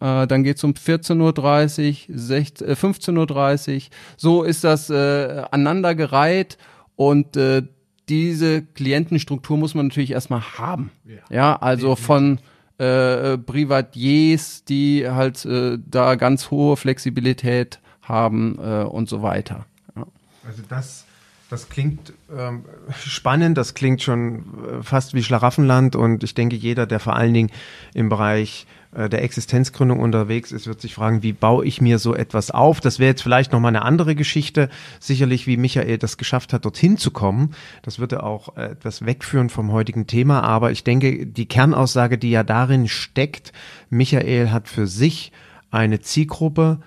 äh, dann geht's um 14.30 Uhr, 16, äh, 15.30 Uhr. So ist das äh, aneinandergereiht und äh, diese Klientenstruktur muss man natürlich erstmal haben. Ja, ja also von äh, Privatiers, die halt äh, da ganz hohe Flexibilität haben äh, und so weiter. Ja. Also das, das klingt ähm, spannend, das klingt schon äh, fast wie Schlaraffenland und ich denke, jeder, der vor allen Dingen im Bereich der Existenzgründung unterwegs ist, wird sich fragen, wie baue ich mir so etwas auf? Das wäre jetzt vielleicht nochmal eine andere Geschichte. Sicherlich, wie Michael das geschafft hat, dorthin zu kommen. Das würde auch äh, etwas wegführen vom heutigen Thema. Aber ich denke, die Kernaussage, die ja darin steckt, Michael hat für sich eine Zielgruppe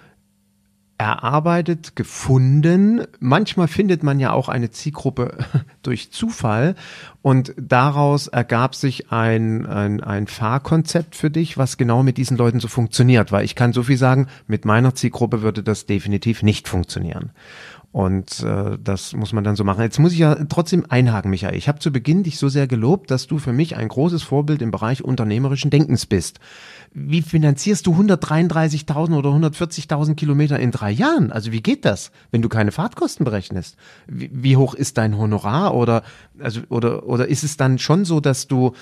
erarbeitet, gefunden. Manchmal findet man ja auch eine Zielgruppe durch Zufall und daraus ergab sich ein, ein, ein Fahrkonzept für dich, was genau mit diesen Leuten so funktioniert. Weil ich kann so viel sagen, mit meiner Zielgruppe würde das definitiv nicht funktionieren. Und äh, das muss man dann so machen. Jetzt muss ich ja trotzdem einhaken, Michael. Ich habe zu Beginn dich so sehr gelobt, dass du für mich ein großes Vorbild im Bereich unternehmerischen Denkens bist. Wie finanzierst du 133.000 oder 140.000 Kilometer in drei Jahren? Also wie geht das, wenn du keine Fahrtkosten berechnest? Wie, wie hoch ist dein Honorar oder also oder oder ist es dann schon so, dass du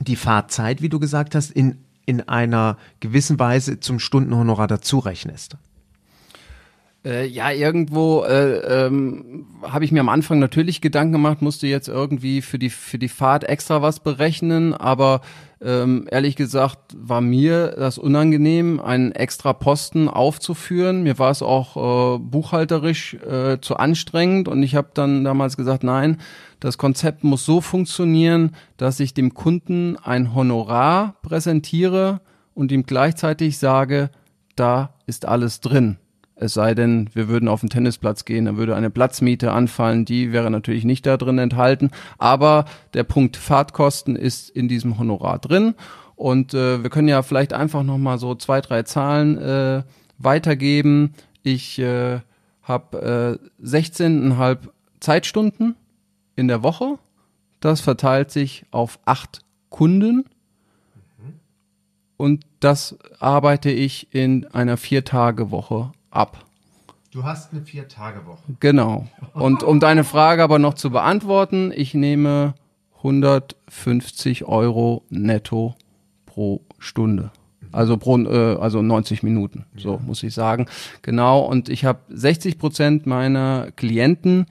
die Fahrzeit, wie du gesagt hast, in in einer gewissen Weise zum Stundenhonorar dazu rechnest? Äh, ja, irgendwo äh, ähm, habe ich mir am Anfang natürlich Gedanken gemacht, musste jetzt irgendwie für die für die Fahrt extra was berechnen, aber ähm, ehrlich gesagt war mir das unangenehm, einen extra Posten aufzuführen. Mir war es auch äh, buchhalterisch äh, zu anstrengend und ich habe dann damals gesagt, nein, das Konzept muss so funktionieren, dass ich dem Kunden ein Honorar präsentiere und ihm gleichzeitig sage, da ist alles drin. Es sei denn, wir würden auf den Tennisplatz gehen, dann würde eine Platzmiete anfallen, die wäre natürlich nicht da drin enthalten. Aber der Punkt Fahrtkosten ist in diesem Honorar drin. Und äh, wir können ja vielleicht einfach nochmal so zwei, drei Zahlen äh, weitergeben. Ich äh, habe äh, 16,5 Zeitstunden in der Woche. Das verteilt sich auf acht Kunden. Und das arbeite ich in einer Vier-Tage-Woche ab. Du hast eine Vier-Tage-Woche. Genau. Und um deine Frage aber noch zu beantworten, ich nehme 150 Euro netto pro Stunde. Also pro, äh, also 90 Minuten, so ja. muss ich sagen. Genau. Und ich habe 60 Prozent meiner Klienten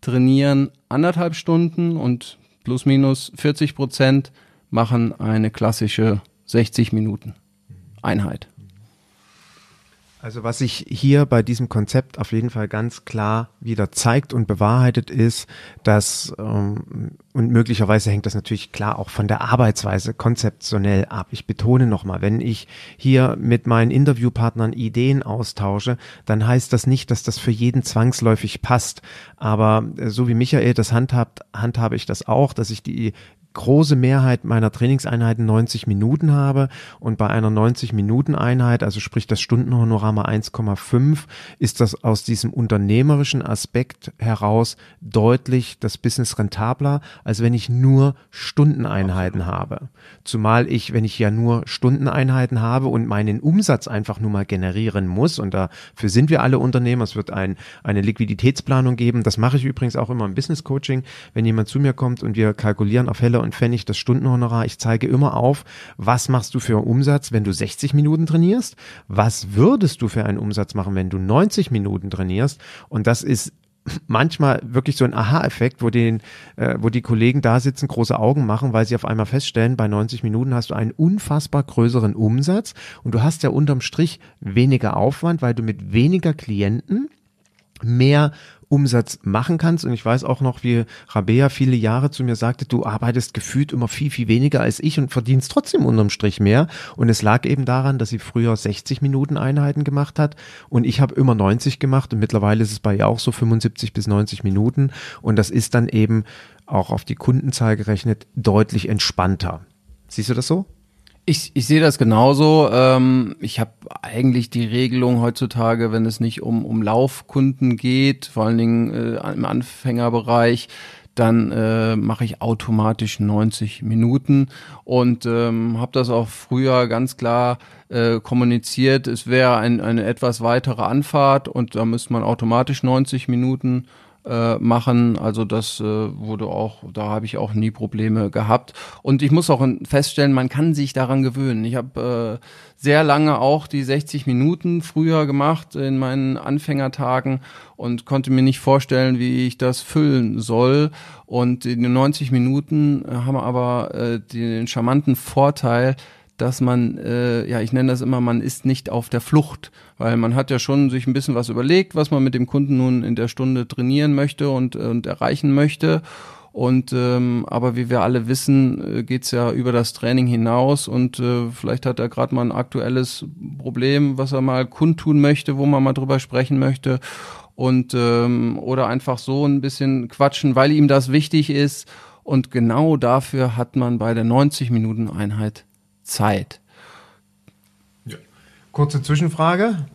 trainieren anderthalb Stunden und plus minus 40 Prozent machen eine klassische 60 Minuten Einheit. Also was sich hier bei diesem Konzept auf jeden Fall ganz klar wieder zeigt und bewahrheitet ist, dass ähm, und möglicherweise hängt das natürlich klar auch von der Arbeitsweise konzeptionell ab. Ich betone nochmal, wenn ich hier mit meinen Interviewpartnern Ideen austausche, dann heißt das nicht, dass das für jeden zwangsläufig passt. Aber äh, so wie Michael das handhabt, handhabe ich das auch, dass ich die große Mehrheit meiner Trainingseinheiten 90 Minuten habe und bei einer 90 Minuten Einheit, also sprich das Stundenhonorar mal 1,5, ist das aus diesem unternehmerischen Aspekt heraus deutlich das Business rentabler, als wenn ich nur Stundeneinheiten habe. Zumal ich, wenn ich ja nur Stundeneinheiten habe und meinen Umsatz einfach nur mal generieren muss und dafür sind wir alle Unternehmer, es wird ein, eine Liquiditätsplanung geben, das mache ich übrigens auch immer im Business Coaching, wenn jemand zu mir kommt und wir kalkulieren auf Helle und Pfennig das Stundenhonorar. Ich zeige immer auf, was machst du für einen Umsatz, wenn du 60 Minuten trainierst? Was würdest du für einen Umsatz machen, wenn du 90 Minuten trainierst? Und das ist manchmal wirklich so ein Aha-Effekt, wo den, äh, wo die Kollegen da sitzen, große Augen machen, weil sie auf einmal feststellen, bei 90 Minuten hast du einen unfassbar größeren Umsatz und du hast ja unterm Strich weniger Aufwand, weil du mit weniger Klienten mehr Umsatz machen kannst. Und ich weiß auch noch, wie Rabea viele Jahre zu mir sagte, du arbeitest gefühlt immer viel, viel weniger als ich und verdienst trotzdem unterm Strich mehr. Und es lag eben daran, dass sie früher 60 Minuten Einheiten gemacht hat und ich habe immer 90 gemacht und mittlerweile ist es bei ihr auch so 75 bis 90 Minuten. Und das ist dann eben auch auf die Kundenzahl gerechnet deutlich entspannter. Siehst du das so? Ich, ich sehe das genauso. Ähm, ich habe eigentlich die Regelung heutzutage, wenn es nicht um, um Laufkunden geht, vor allen Dingen äh, im Anfängerbereich, dann äh, mache ich automatisch 90 Minuten und ähm, habe das auch früher ganz klar äh, kommuniziert. Es wäre ein, eine etwas weitere Anfahrt und da müsste man automatisch 90 Minuten äh, machen. Also das äh, wurde auch, da habe ich auch nie Probleme gehabt. Und ich muss auch feststellen, man kann sich daran gewöhnen. Ich habe äh, sehr lange auch die 60 Minuten früher gemacht in meinen Anfängertagen und konnte mir nicht vorstellen, wie ich das füllen soll. Und die 90 Minuten haben aber äh, den charmanten Vorteil, dass man, äh, ja, ich nenne das immer, man ist nicht auf der Flucht, weil man hat ja schon sich ein bisschen was überlegt, was man mit dem Kunden nun in der Stunde trainieren möchte und, und erreichen möchte. Und ähm, aber wie wir alle wissen, äh, geht's ja über das Training hinaus und äh, vielleicht hat er gerade mal ein aktuelles Problem, was er mal kundtun möchte, wo man mal drüber sprechen möchte und ähm, oder einfach so ein bisschen quatschen, weil ihm das wichtig ist. Und genau dafür hat man bei der 90 Minuten Einheit Zeit. Ja. Kurze Zwischenfrage.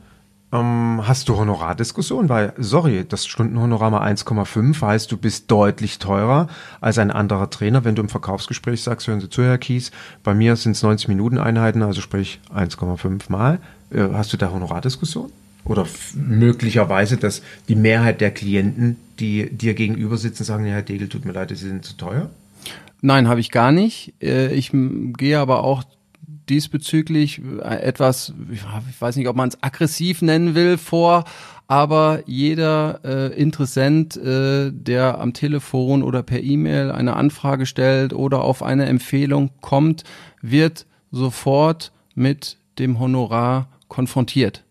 Ähm, hast du Honorardiskussion? Weil, sorry, das Stundenhonorar mal 1,5 heißt, du bist deutlich teurer als ein anderer Trainer, wenn du im Verkaufsgespräch sagst, hören Sie zu, Herr Kies, bei mir sind es 90 Minuten Einheiten, also sprich 1,5 mal. Äh, hast du da Honorardiskussion? Oder möglicherweise, dass die Mehrheit der Klienten, die dir gegenüber sitzen, sagen, ja, Herr Degel, tut mir leid, Sie sind zu teuer? Nein, habe ich gar nicht. Äh, ich gehe aber auch diesbezüglich äh, etwas, ich weiß nicht, ob man es aggressiv nennen will, vor, aber jeder äh, Interessent, äh, der am Telefon oder per E-Mail eine Anfrage stellt oder auf eine Empfehlung kommt, wird sofort mit dem Honorar konfrontiert.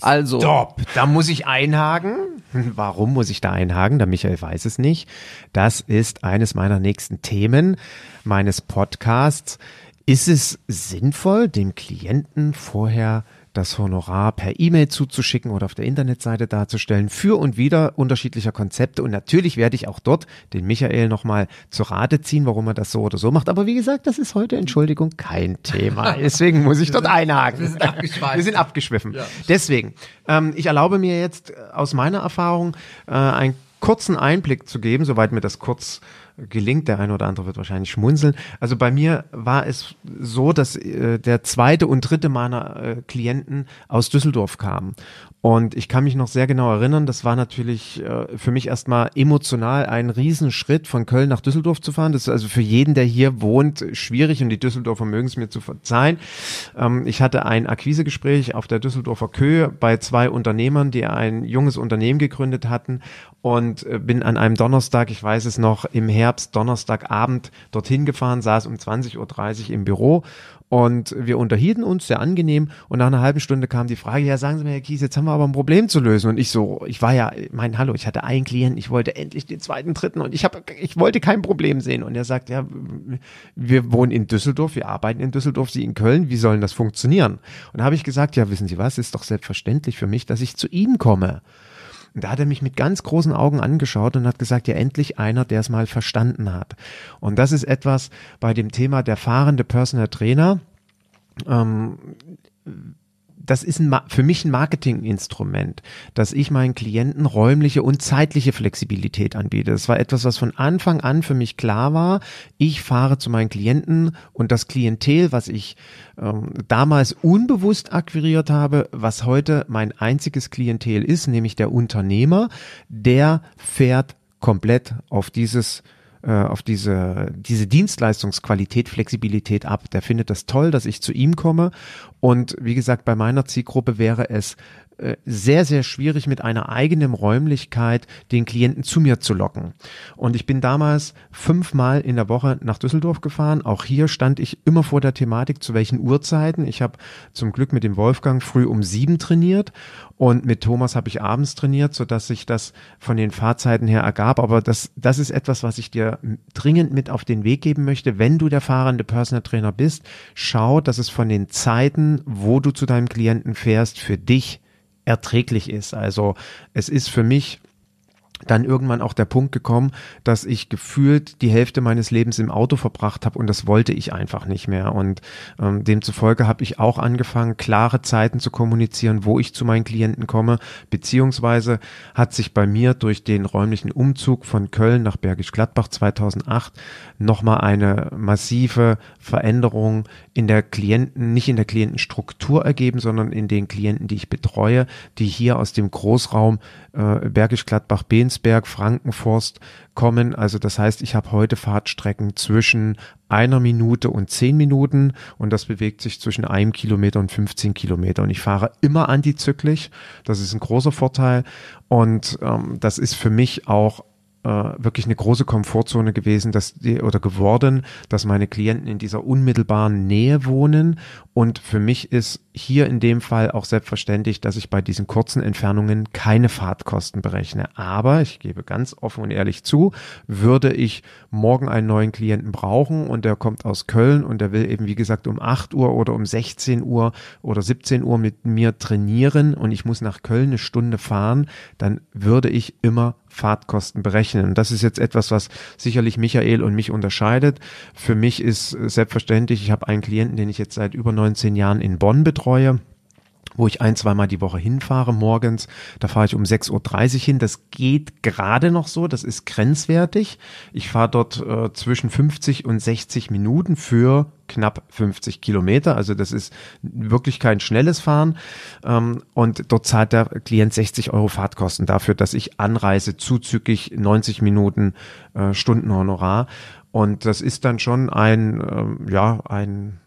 Also. Stopp, da muss ich einhaken. Warum muss ich da einhaken? Der Michael weiß es nicht. Das ist eines meiner nächsten Themen meines Podcasts. Ist es sinnvoll, dem Klienten vorher das Honorar per E-Mail zuzuschicken oder auf der Internetseite darzustellen, für und wieder unterschiedlicher Konzepte. Und natürlich werde ich auch dort den Michael nochmal zu Rate ziehen, warum er das so oder so macht. Aber wie gesagt, das ist heute, Entschuldigung, kein Thema. Deswegen muss ich dort einhaken. Wir sind abgeschwiffen. Wir sind abgeschwiffen. Ja. Deswegen, ähm, ich erlaube mir jetzt äh, aus meiner Erfahrung äh, einen kurzen Einblick zu geben, soweit mir das kurz gelingt. Der eine oder andere wird wahrscheinlich schmunzeln. Also bei mir war es so, dass äh, der zweite und dritte meiner äh, Klienten aus Düsseldorf kamen. Und ich kann mich noch sehr genau erinnern, das war natürlich äh, für mich erstmal emotional ein Riesenschritt, von Köln nach Düsseldorf zu fahren. Das ist also für jeden, der hier wohnt, schwierig und die Düsseldorfer mögen es mir zu verzeihen. Ähm, ich hatte ein Akquisegespräch auf der Düsseldorfer Köhe bei zwei Unternehmern, die ein junges Unternehmen gegründet hatten und äh, bin an einem Donnerstag, ich weiß es noch, im Herbst Herbst, Donnerstagabend dorthin gefahren, saß um 20.30 Uhr im Büro und wir unterhielten uns sehr angenehm und nach einer halben Stunde kam die Frage, ja sagen Sie mir, Herr Kies, jetzt haben wir aber ein Problem zu lösen. Und ich so, ich war ja, mein Hallo, ich hatte einen Klienten, ich wollte endlich den zweiten, dritten und ich habe, ich wollte kein Problem sehen. Und er sagt, ja, wir wohnen in Düsseldorf, wir arbeiten in Düsseldorf, Sie in Köln, wie sollen das funktionieren? Und da habe ich gesagt, ja, wissen Sie was, ist doch selbstverständlich für mich, dass ich zu Ihnen komme. Und da hat er mich mit ganz großen Augen angeschaut und hat gesagt, ja endlich einer, der es mal verstanden hat. Und das ist etwas bei dem Thema der fahrende Personal Trainer. Ähm, das ist ein, für mich ein Marketinginstrument, dass ich meinen Klienten räumliche und zeitliche Flexibilität anbiete. Das war etwas, was von Anfang an für mich klar war. Ich fahre zu meinen Klienten und das Klientel, was ich ähm, damals unbewusst akquiriert habe, was heute mein einziges Klientel ist, nämlich der Unternehmer, der fährt komplett auf dieses auf diese, diese Dienstleistungsqualität, Flexibilität ab. Der findet das toll, dass ich zu ihm komme. Und wie gesagt, bei meiner Zielgruppe wäre es äh, sehr, sehr schwierig mit einer eigenen Räumlichkeit den Klienten zu mir zu locken. Und ich bin damals fünfmal in der Woche nach Düsseldorf gefahren. Auch hier stand ich immer vor der Thematik, zu welchen Uhrzeiten. Ich habe zum Glück mit dem Wolfgang früh um sieben trainiert und mit Thomas habe ich abends trainiert, so dass sich das von den Fahrzeiten her ergab. Aber das, das ist etwas, was ich dir dringend mit auf den Weg geben möchte. Wenn du der fahrende Personal Trainer bist, schau, dass es von den Zeiten, wo du zu deinem Klienten fährst, für dich erträglich ist. Also es ist für mich dann irgendwann auch der Punkt gekommen, dass ich gefühlt die Hälfte meines Lebens im Auto verbracht habe und das wollte ich einfach nicht mehr. Und ähm, demzufolge habe ich auch angefangen, klare Zeiten zu kommunizieren, wo ich zu meinen Klienten komme, beziehungsweise hat sich bei mir durch den räumlichen Umzug von Köln nach Bergisch Gladbach 2008 nochmal eine massive Veränderung in der Klienten, nicht in der Klientenstruktur ergeben, sondern in den Klienten, die ich betreue, die hier aus dem Großraum äh, Bergisch Gladbach, Bensberg, Frankenforst kommen. Also das heißt, ich habe heute Fahrtstrecken zwischen einer Minute und zehn Minuten und das bewegt sich zwischen einem Kilometer und 15 Kilometer. Und ich fahre immer antizyklisch. Das ist ein großer Vorteil. Und ähm, das ist für mich auch äh, wirklich eine große Komfortzone gewesen, dass die oder geworden, dass meine Klienten in dieser unmittelbaren Nähe wohnen. Und für mich ist hier in dem Fall auch selbstverständlich, dass ich bei diesen kurzen Entfernungen keine Fahrtkosten berechne. Aber ich gebe ganz offen und ehrlich zu, würde ich morgen einen neuen Klienten brauchen und der kommt aus Köln und der will eben, wie gesagt, um 8 Uhr oder um 16 Uhr oder 17 Uhr mit mir trainieren und ich muss nach Köln eine Stunde fahren, dann würde ich immer Fahrtkosten berechnen. Das ist jetzt etwas, was sicherlich Michael und mich unterscheidet. Für mich ist selbstverständlich, ich habe einen Klienten, den ich jetzt seit über 19 Jahren in Bonn betreue wo ich ein, zweimal die Woche hinfahre morgens. Da fahre ich um 6.30 Uhr hin. Das geht gerade noch so, das ist grenzwertig. Ich fahre dort äh, zwischen 50 und 60 Minuten für knapp 50 Kilometer. Also das ist wirklich kein schnelles Fahren. Ähm, und dort zahlt der Klient 60 Euro Fahrtkosten dafür, dass ich anreise, zuzüglich 90 Minuten äh, Stundenhonorar. Und das ist dann schon ein, ähm, ja, ein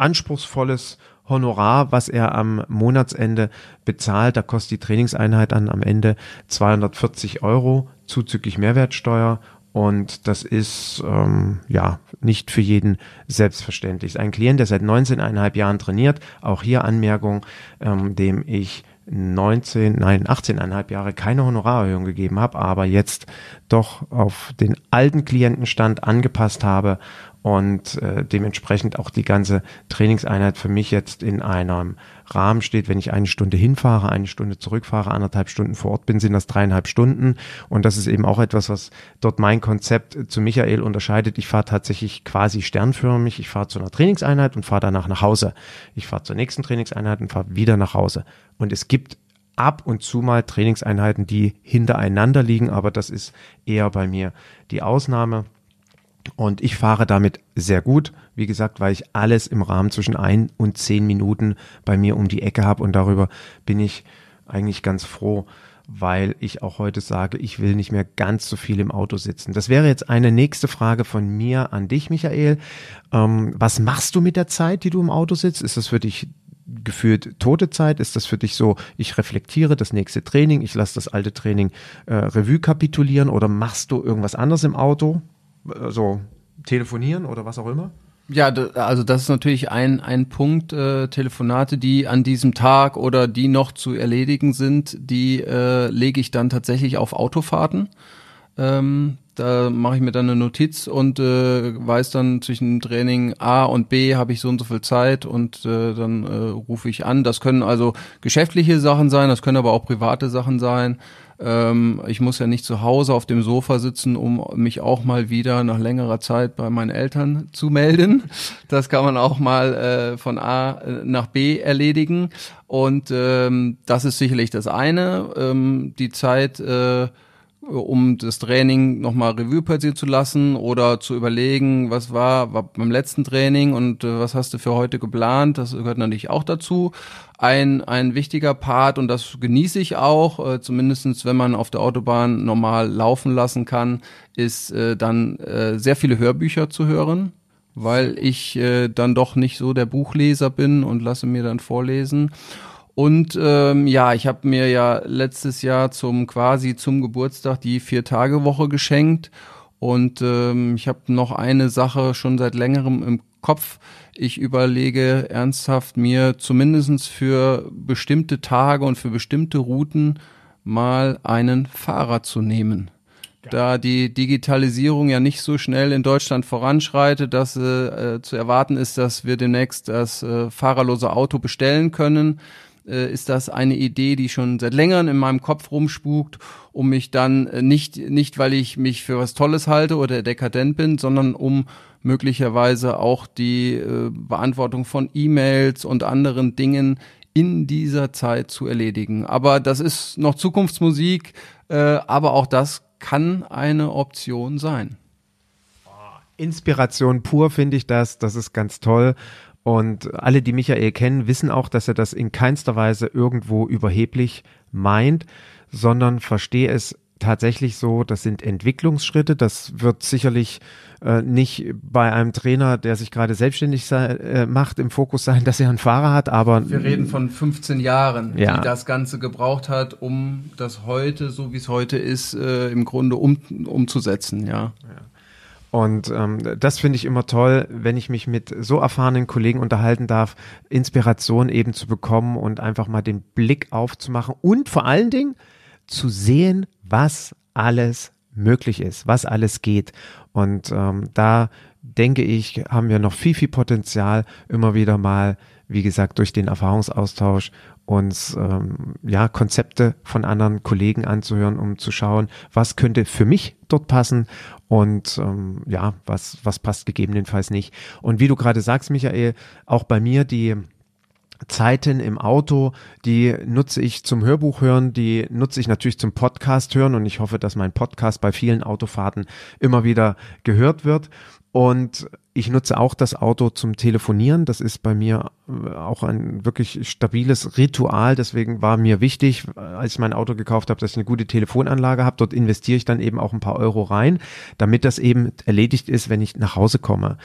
anspruchsvolles Honorar, was er am Monatsende bezahlt. Da kostet die Trainingseinheit dann am Ende 240 Euro zuzüglich Mehrwertsteuer. Und das ist ähm, ja nicht für jeden selbstverständlich. Ein Klient, der seit 19,5 Jahren trainiert, auch hier Anmerkung, ähm, dem ich 19, nein, 18,5 Jahre keine Honorarerhöhung gegeben habe, aber jetzt doch auf den alten Klientenstand angepasst habe und äh, dementsprechend auch die ganze Trainingseinheit für mich jetzt in einem Rahmen steht. Wenn ich eine Stunde hinfahre, eine Stunde zurückfahre, anderthalb Stunden vor Ort bin, sind das dreieinhalb Stunden. Und das ist eben auch etwas, was dort mein Konzept zu Michael unterscheidet. Ich fahre tatsächlich quasi sternförmig. Ich fahre zu einer Trainingseinheit und fahre danach nach Hause. Ich fahre zur nächsten Trainingseinheit und fahre wieder nach Hause. Und es gibt ab und zu mal Trainingseinheiten, die hintereinander liegen, aber das ist eher bei mir die Ausnahme. Und ich fahre damit sehr gut. Wie gesagt, weil ich alles im Rahmen zwischen ein und zehn Minuten bei mir um die Ecke habe. Und darüber bin ich eigentlich ganz froh, weil ich auch heute sage, ich will nicht mehr ganz so viel im Auto sitzen. Das wäre jetzt eine nächste Frage von mir an dich, Michael. Ähm, was machst du mit der Zeit, die du im Auto sitzt? Ist das für dich gefühlt tote Zeit? Ist das für dich so, ich reflektiere das nächste Training, ich lasse das alte Training äh, Revue kapitulieren oder machst du irgendwas anderes im Auto? Äh, so telefonieren oder was auch immer? Ja, also das ist natürlich ein, ein Punkt, äh, Telefonate, die an diesem Tag oder die noch zu erledigen sind, die äh, lege ich dann tatsächlich auf Autofahrten. Ähm, da mache ich mir dann eine Notiz und äh, weiß dann zwischen Training A und B habe ich so und so viel Zeit und äh, dann äh, rufe ich an. Das können also geschäftliche Sachen sein, das können aber auch private Sachen sein. Ähm, ich muss ja nicht zu Hause auf dem Sofa sitzen, um mich auch mal wieder nach längerer Zeit bei meinen Eltern zu melden. Das kann man auch mal äh, von A äh, nach B erledigen. Und ähm, das ist sicherlich das eine. Ähm, die Zeit äh, um das Training nochmal Revue passieren zu lassen oder zu überlegen, was war, war beim letzten Training und äh, was hast du für heute geplant. Das gehört natürlich auch dazu. Ein, ein wichtiger Part und das genieße ich auch, äh, zumindestens wenn man auf der Autobahn normal laufen lassen kann, ist äh, dann äh, sehr viele Hörbücher zu hören, weil ich äh, dann doch nicht so der Buchleser bin und lasse mir dann vorlesen. Und ähm, ja, ich habe mir ja letztes Jahr zum quasi zum Geburtstag die Vier-Tage-Woche geschenkt. Und ähm, ich habe noch eine Sache schon seit längerem im Kopf. Ich überlege ernsthaft mir zumindestens für bestimmte Tage und für bestimmte Routen mal einen Fahrer zu nehmen. Da die Digitalisierung ja nicht so schnell in Deutschland voranschreitet, dass äh, äh zu erwarten ist, dass wir demnächst das äh, fahrerlose Auto bestellen können, äh, ist das eine Idee, die schon seit längerem in meinem Kopf rumspukt, um mich dann äh, nicht, nicht weil ich mich für was Tolles halte oder dekadent bin, sondern um möglicherweise auch die äh, Beantwortung von E-Mails und anderen Dingen in dieser Zeit zu erledigen. Aber das ist noch Zukunftsmusik, äh, aber auch das kann eine Option sein. Inspiration pur finde ich das, das ist ganz toll. Und alle, die Michael kennen, wissen auch, dass er das in keinster Weise irgendwo überheblich meint, sondern verstehe es tatsächlich so, das sind Entwicklungsschritte. Das wird sicherlich äh, nicht bei einem Trainer, der sich gerade selbstständig sei, äh, macht, im Fokus sein, dass er einen Fahrer hat, aber. Wir reden von 15 Jahren, ja. die das Ganze gebraucht hat, um das heute, so wie es heute ist, äh, im Grunde um, umzusetzen, ja. ja. Und ähm, das finde ich immer toll, wenn ich mich mit so erfahrenen Kollegen unterhalten darf, Inspiration eben zu bekommen und einfach mal den Blick aufzumachen und vor allen Dingen zu sehen, was alles möglich ist, was alles geht. Und ähm, da denke ich, haben wir noch viel, viel Potenzial, immer wieder mal, wie gesagt, durch den Erfahrungsaustausch uns ähm, ja Konzepte von anderen Kollegen anzuhören, um zu schauen, was könnte für mich dort passen und ähm, ja, was, was passt gegebenenfalls nicht. Und wie du gerade sagst, Michael, auch bei mir die Zeiten im Auto, die nutze ich zum Hörbuch hören, die nutze ich natürlich zum Podcast hören und ich hoffe, dass mein Podcast bei vielen Autofahrten immer wieder gehört wird. Und ich nutze auch das Auto zum Telefonieren. Das ist bei mir äh, auch ein wirklich stabiles Ritual. Deswegen war mir wichtig, als ich mein Auto gekauft habe, dass ich eine gute Telefonanlage habe. Dort investiere ich dann eben auch ein paar Euro rein, damit das eben erledigt ist, wenn ich nach Hause komme.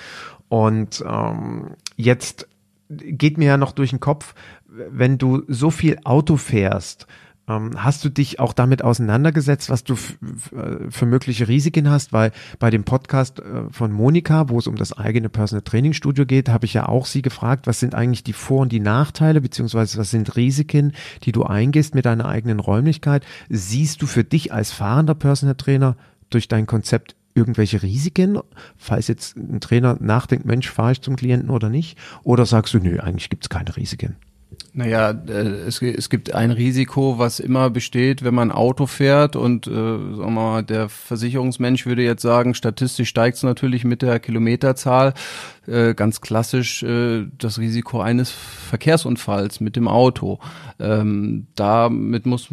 Und ähm, jetzt geht mir ja noch durch den Kopf, wenn du so viel Auto fährst, hast du dich auch damit auseinandergesetzt, was du äh, für mögliche Risiken hast? Weil bei dem Podcast äh, von Monika, wo es um das eigene Personal Training Studio geht, habe ich ja auch sie gefragt, was sind eigentlich die Vor- und die Nachteile, beziehungsweise was sind Risiken, die du eingehst mit deiner eigenen Räumlichkeit? Siehst du für dich als fahrender Personal Trainer durch dein Konzept irgendwelche Risiken, falls jetzt ein Trainer nachdenkt, Mensch, fahre ich zum Klienten oder nicht? Oder sagst du, nö, eigentlich gibt es keine Risiken? Naja, äh, es, es gibt ein Risiko, was immer besteht, wenn man Auto fährt und äh, sagen wir mal, der Versicherungsmensch würde jetzt sagen, statistisch steigt es natürlich mit der Kilometerzahl. Äh, ganz klassisch äh, das Risiko eines Verkehrsunfalls mit dem Auto. Ähm, damit muss,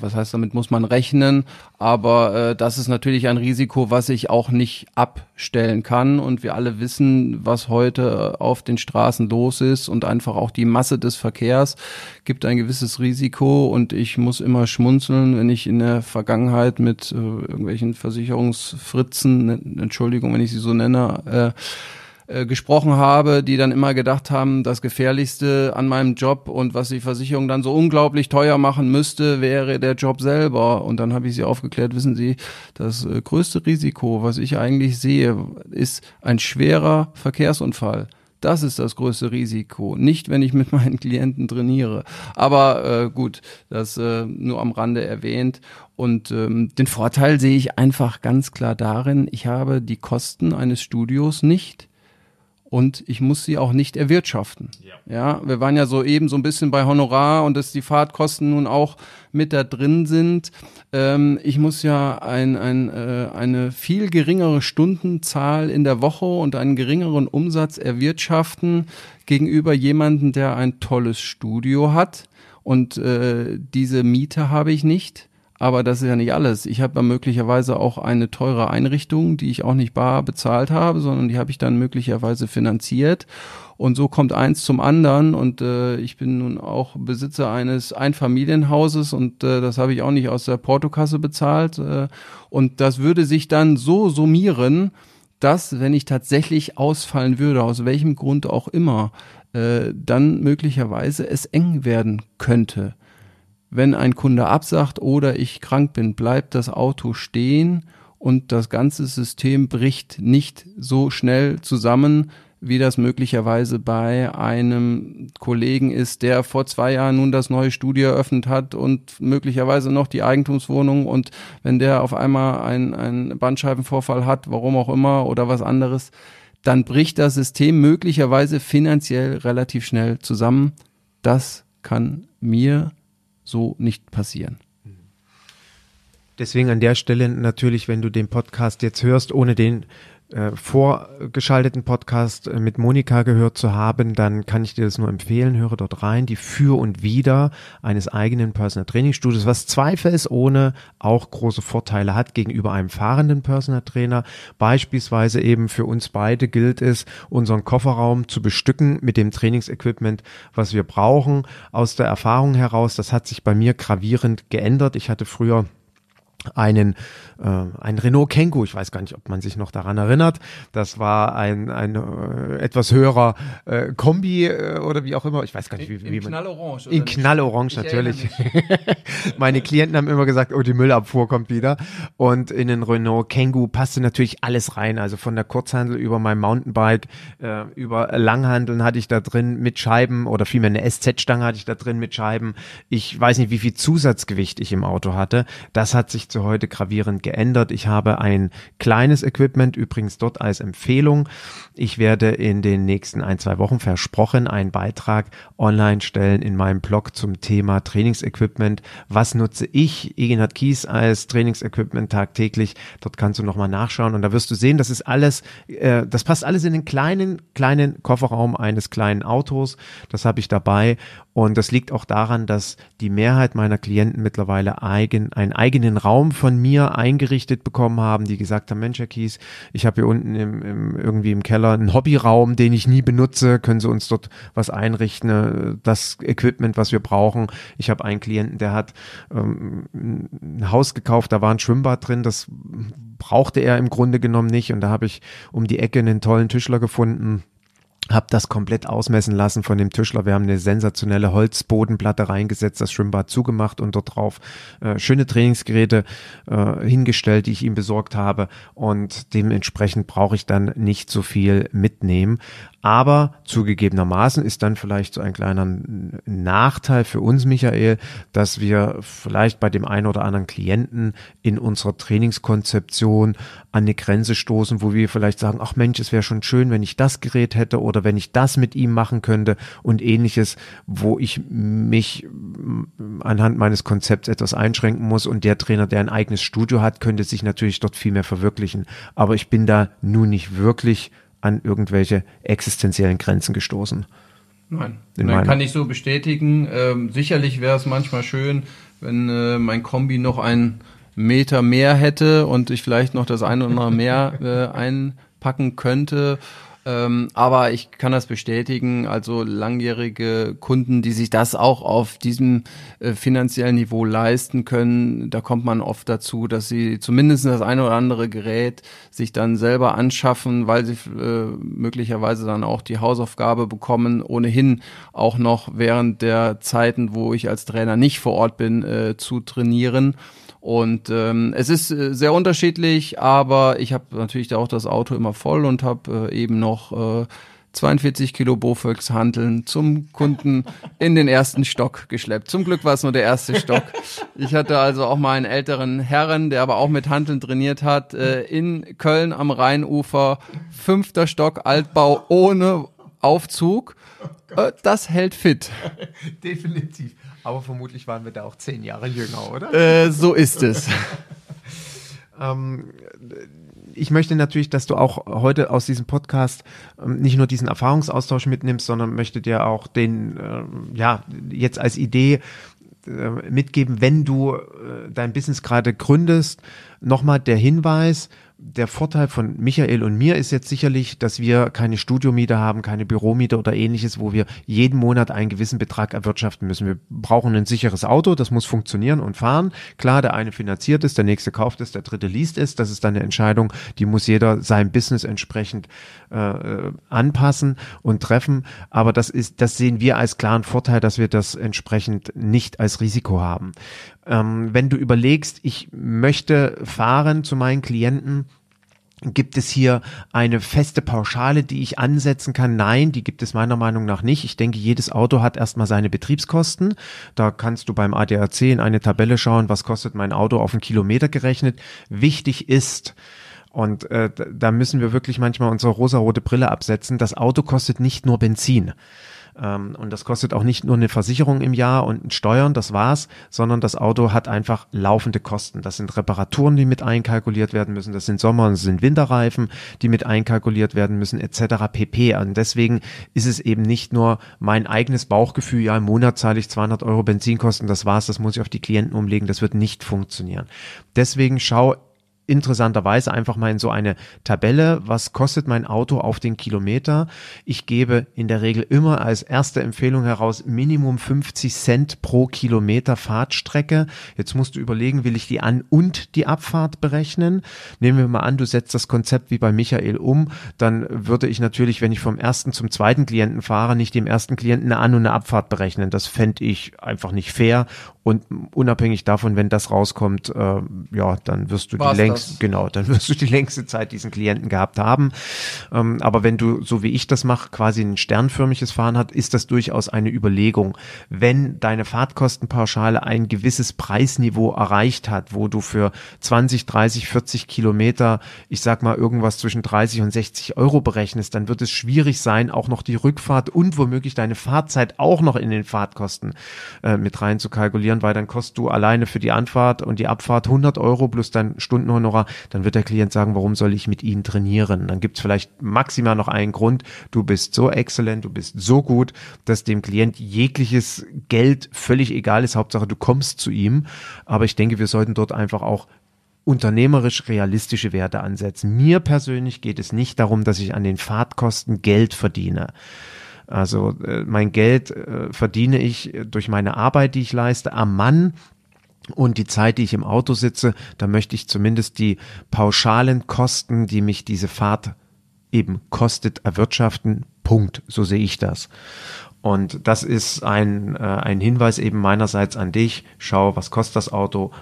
was heißt, damit muss man rechnen, aber äh, das ist natürlich ein Risiko, was ich auch nicht abstellen kann. Und wir alle wissen, was heute auf den Straßen los ist und einfach auch die Masse des Verkehrs gibt ein gewisses Risiko. Und ich muss immer schmunzeln, wenn ich in der Vergangenheit mit äh, irgendwelchen Versicherungsfritzen, Entschuldigung, wenn ich sie so nenne, äh, äh, gesprochen habe, die dann immer gedacht haben, das Gefährlichste an meinem Job und was die Versicherung dann so unglaublich teuer machen müsste, wäre der Job selber. Und dann habe ich sie aufgeklärt, wissen Sie, das äh, größte Risiko, was ich eigentlich sehe, ist ein schwerer Verkehrsunfall. Das ist das größte Risiko. Nicht, wenn ich mit meinen Klienten trainiere. Aber äh, gut, das äh, nur am Rande erwähnt. Und ähm, den Vorteil sehe ich einfach ganz klar darin, ich habe die Kosten eines Studios nicht und ich muss sie auch nicht erwirtschaften. Ja. ja, wir waren ja so eben so ein bisschen bei Honorar und dass die Fahrtkosten nun auch mit da drin sind. Ähm, ich muss ja ein, ein, äh, eine viel geringere Stundenzahl in der Woche und einen geringeren Umsatz erwirtschaften gegenüber jemanden, der ein tolles Studio hat und äh, diese Miete habe ich nicht. Aber das ist ja nicht alles. Ich habe ja möglicherweise auch eine teure Einrichtung, die ich auch nicht bar bezahlt habe, sondern die habe ich dann möglicherweise finanziert. Und so kommt eins zum anderen. Und äh, ich bin nun auch Besitzer eines Einfamilienhauses und äh, das habe ich auch nicht aus der Portokasse bezahlt. Äh, und das würde sich dann so summieren, dass, wenn ich tatsächlich ausfallen würde, aus welchem Grund auch immer, äh, dann möglicherweise es eng werden könnte wenn ein Kunde absagt oder ich krank bin, bleibt das Auto stehen und das ganze System bricht nicht so schnell zusammen, wie das möglicherweise bei einem Kollegen ist, der vor zwei Jahren nun das neue Studio eröffnet hat und möglicherweise noch die Eigentumswohnung und wenn der auf einmal einen Bandscheibenvorfall hat, warum auch immer oder was anderes, dann bricht das System möglicherweise finanziell relativ schnell zusammen. Das kann mir so nicht passieren. Deswegen an der Stelle natürlich, wenn du den Podcast jetzt hörst, ohne den äh, vorgeschalteten Podcast äh, mit Monika gehört zu haben, dann kann ich dir das nur empfehlen. Höre dort rein. Die Für und Wider eines eigenen Personal Training Studios, was zweifelsohne auch große Vorteile hat gegenüber einem fahrenden Personal Trainer. Beispielsweise eben für uns beide gilt es, unseren Kofferraum zu bestücken mit dem Trainingsequipment, was wir brauchen. Aus der Erfahrung heraus, das hat sich bei mir gravierend geändert. Ich hatte früher einen, äh, ein Renault Kengo, ich weiß gar nicht, ob man sich noch daran erinnert. Das war ein, ein äh, etwas höherer äh, Kombi äh, oder wie auch immer. Ich weiß gar nicht, wie, in, wie in man. Knallorange. In Knallorange natürlich. Meine Klienten haben immer gesagt, oh, die Müllabfuhr kommt wieder. Und in den Renault Kengo passte natürlich alles rein. Also von der Kurzhandel über mein Mountainbike, äh, über Langhandeln hatte ich da drin mit Scheiben oder vielmehr eine SZ-Stange hatte ich da drin mit Scheiben. Ich weiß nicht, wie viel Zusatzgewicht ich im Auto hatte. Das hat sich zu heute gravierend geändert. Ich habe ein kleines Equipment, übrigens dort als Empfehlung. Ich werde in den nächsten ein, zwei Wochen versprochen einen Beitrag online stellen in meinem Blog zum Thema Trainingsequipment. Was nutze ich, Egenhard Kies, als Trainingsequipment tagtäglich? Dort kannst du nochmal nachschauen und da wirst du sehen, das ist alles, äh, das passt alles in den kleinen, kleinen Kofferraum eines kleinen Autos. Das habe ich dabei und das liegt auch daran, dass die Mehrheit meiner Klienten mittlerweile eigen, einen eigenen Raum von mir eingerichtet bekommen haben, die gesagt haben, Mensch, Herr Kies, ich habe hier unten im, im, irgendwie im Keller einen Hobbyraum, den ich nie benutze, können Sie uns dort was einrichten, äh, das Equipment, was wir brauchen. Ich habe einen Klienten, der hat ähm, ein Haus gekauft, da war ein Schwimmbad drin, das brauchte er im Grunde genommen nicht. Und da habe ich um die Ecke einen tollen Tischler gefunden, habe das komplett ausmessen lassen von dem Tischler. Wir haben eine sensationelle Holzbodenplatte reingesetzt, das Schwimmbad zugemacht und dort drauf äh, schöne Trainingsgeräte äh, hingestellt, die ich ihm besorgt habe. Und dementsprechend brauche ich dann nicht so viel mitnehmen. Aber zugegebenermaßen ist dann vielleicht so ein kleiner Nachteil für uns, Michael, dass wir vielleicht bei dem einen oder anderen Klienten in unserer Trainingskonzeption an eine Grenze stoßen, wo wir vielleicht sagen, ach Mensch, es wäre schon schön, wenn ich das Gerät hätte oder wenn ich das mit ihm machen könnte und ähnliches, wo ich mich anhand meines Konzepts etwas einschränken muss und der Trainer, der ein eigenes Studio hat, könnte sich natürlich dort viel mehr verwirklichen. Aber ich bin da nun nicht wirklich an irgendwelche existenziellen Grenzen gestoßen. Nein, Nein kann ich so bestätigen. Ähm, sicherlich wäre es manchmal schön, wenn äh, mein Kombi noch einen Meter mehr hätte und ich vielleicht noch das eine oder andere mehr äh, einpacken könnte. Ähm, aber ich kann das bestätigen, also langjährige Kunden, die sich das auch auf diesem äh, finanziellen Niveau leisten können, da kommt man oft dazu, dass sie zumindest das eine oder andere Gerät sich dann selber anschaffen, weil sie äh, möglicherweise dann auch die Hausaufgabe bekommen, ohnehin auch noch während der Zeiten, wo ich als Trainer nicht vor Ort bin, äh, zu trainieren. Und ähm, es ist äh, sehr unterschiedlich, aber ich habe natürlich auch das Auto immer voll und habe äh, eben noch äh, 42 Kilo Boföx Hanteln zum Kunden in den ersten Stock geschleppt. Zum Glück war es nur der erste Stock. Ich hatte also auch mal einen älteren Herren, der aber auch mit Hanteln trainiert hat, äh, in Köln am Rheinufer, fünfter Stock Altbau ohne Aufzug. Äh, das hält fit. Definitiv. Aber vermutlich waren wir da auch zehn Jahre jünger, oder? Äh, so ist es. ähm, ich möchte natürlich, dass du auch heute aus diesem Podcast ähm, nicht nur diesen Erfahrungsaustausch mitnimmst, sondern möchte dir auch den, äh, ja, jetzt als Idee äh, mitgeben, wenn du äh, dein Business gerade gründest. Nochmal der Hinweis, der Vorteil von Michael und mir ist jetzt sicherlich, dass wir keine Studiomiete haben, keine Büromiete oder ähnliches, wo wir jeden Monat einen gewissen Betrag erwirtschaften müssen. Wir brauchen ein sicheres Auto, das muss funktionieren und fahren. Klar, der eine finanziert es, der nächste kauft es, der dritte liest es. Das ist dann eine Entscheidung, die muss jeder seinem Business entsprechend äh, anpassen und treffen. Aber das ist, das sehen wir als klaren Vorteil, dass wir das entsprechend nicht als Risiko haben. Ähm, wenn du überlegst, ich möchte fahren zu meinen Klienten, Gibt es hier eine feste Pauschale, die ich ansetzen kann? Nein, die gibt es meiner Meinung nach nicht. Ich denke, jedes Auto hat erstmal seine Betriebskosten. Da kannst du beim ADAC in eine Tabelle schauen, was kostet mein Auto auf einen Kilometer gerechnet. Wichtig ist, und äh, da müssen wir wirklich manchmal unsere rosarote Brille absetzen, das Auto kostet nicht nur Benzin. Ähm, und das kostet auch nicht nur eine Versicherung im Jahr und Steuern, das war's, sondern das Auto hat einfach laufende Kosten. Das sind Reparaturen, die mit einkalkuliert werden müssen. Das sind Sommer- und das sind Winterreifen, die mit einkalkuliert werden müssen, etc. pp. Und deswegen ist es eben nicht nur mein eigenes Bauchgefühl, ja, im Monat zahle ich 200 Euro Benzinkosten, das war's, das muss ich auf die Klienten umlegen, das wird nicht funktionieren. Deswegen schau interessanterweise einfach mal in so eine Tabelle, was kostet mein Auto auf den Kilometer. Ich gebe in der Regel immer als erste Empfehlung heraus Minimum 50 Cent pro Kilometer Fahrtstrecke. Jetzt musst du überlegen, will ich die An- und die Abfahrt berechnen? Nehmen wir mal an, du setzt das Konzept wie bei Michael um, dann würde ich natürlich, wenn ich vom ersten zum zweiten Klienten fahre, nicht dem ersten Klienten eine An- und eine Abfahrt berechnen. Das fände ich einfach nicht fair und unabhängig davon, wenn das rauskommt, äh, ja, dann wirst du War's die längst, das? genau, dann wirst du die längste Zeit diesen Klienten gehabt haben. Ähm, aber wenn du, so wie ich das mache, quasi ein sternförmiges Fahren hat, ist das durchaus eine Überlegung. Wenn deine Fahrtkostenpauschale ein gewisses Preisniveau erreicht hat, wo du für 20, 30, 40 Kilometer, ich sag mal irgendwas zwischen 30 und 60 Euro berechnest, dann wird es schwierig sein, auch noch die Rückfahrt und womöglich deine Fahrzeit auch noch in den Fahrtkosten äh, mit rein zu kalkulieren, weil dann kostet du alleine für die Anfahrt und die Abfahrt 100 Euro plus dein Stundenhonorar, dann wird der Klient sagen, warum soll ich mit Ihnen trainieren? Dann gibt es vielleicht maximal noch einen Grund, du bist so exzellent, du bist so gut, dass dem Klient jegliches Geld völlig egal ist, Hauptsache du kommst zu ihm. Aber ich denke, wir sollten dort einfach auch unternehmerisch realistische Werte ansetzen. Mir persönlich geht es nicht darum, dass ich an den Fahrtkosten Geld verdiene. Also äh, mein Geld äh, verdiene ich durch meine Arbeit, die ich leiste, am Mann. Und die Zeit, die ich im Auto sitze, da möchte ich zumindest die pauschalen Kosten, die mich diese Fahrt eben kostet, erwirtschaften. Punkt. So sehe ich das. Und das ist ein, äh, ein Hinweis eben meinerseits an dich. Schau, was kostet das Auto?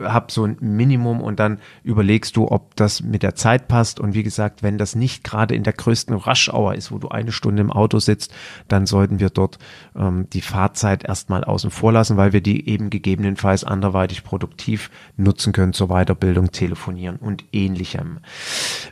Hab so ein Minimum und dann überlegst du, ob das mit der Zeit passt. Und wie gesagt, wenn das nicht gerade in der größten Rush-Hour ist, wo du eine Stunde im Auto sitzt, dann sollten wir dort ähm, die Fahrzeit erstmal außen vor lassen, weil wir die eben gegebenenfalls anderweitig produktiv nutzen können zur Weiterbildung, Telefonieren und ähnlichem.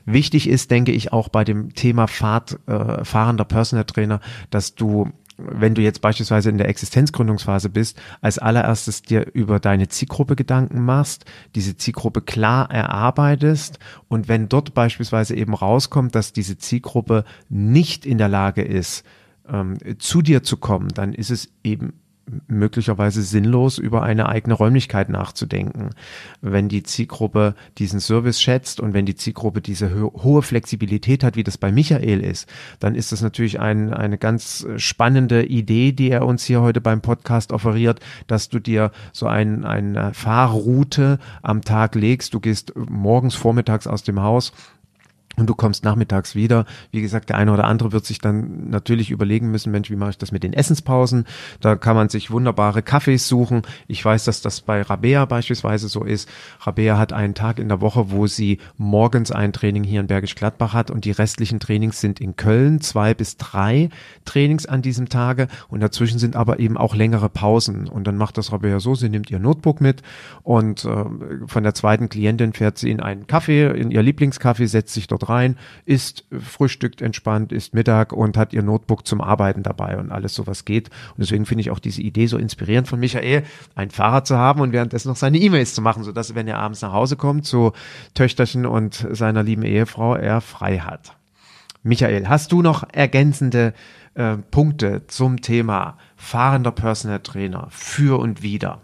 Wichtig ist, denke ich, auch bei dem Thema Fahrt, äh, fahrender Personal Trainer, dass du wenn du jetzt beispielsweise in der Existenzgründungsphase bist, als allererstes dir über deine Zielgruppe Gedanken machst, diese Zielgruppe klar erarbeitest und wenn dort beispielsweise eben rauskommt, dass diese Zielgruppe nicht in der Lage ist, ähm, zu dir zu kommen, dann ist es eben möglicherweise sinnlos über eine eigene Räumlichkeit nachzudenken. Wenn die Zielgruppe diesen Service schätzt und wenn die Zielgruppe diese ho hohe Flexibilität hat, wie das bei Michael ist, dann ist das natürlich ein, eine ganz spannende Idee, die er uns hier heute beim Podcast offeriert, dass du dir so ein, eine Fahrroute am Tag legst. Du gehst morgens, vormittags aus dem Haus und du kommst nachmittags wieder. Wie gesagt, der eine oder andere wird sich dann natürlich überlegen müssen, Mensch, wie mache ich das mit den Essenspausen? Da kann man sich wunderbare Kaffees suchen. Ich weiß, dass das bei Rabea beispielsweise so ist. Rabea hat einen Tag in der Woche, wo sie morgens ein Training hier in Bergisch Gladbach hat und die restlichen Trainings sind in Köln, zwei bis drei Trainings an diesem Tage und dazwischen sind aber eben auch längere Pausen. Und dann macht das Rabea so, sie nimmt ihr Notebook mit und äh, von der zweiten Klientin fährt sie in einen Kaffee, in ihr Lieblingskaffee, setzt sich dort rein, isst, frühstückt entspannt, isst Mittag und hat ihr Notebook zum Arbeiten dabei und alles so was geht. Und deswegen finde ich auch diese Idee so inspirierend von Michael, ein Fahrrad zu haben und währenddessen noch seine E-Mails zu machen, sodass, wenn er abends nach Hause kommt zu Töchterchen und seiner lieben Ehefrau, er frei hat. Michael, hast du noch ergänzende äh, Punkte zum Thema fahrender Personal Trainer für und wieder?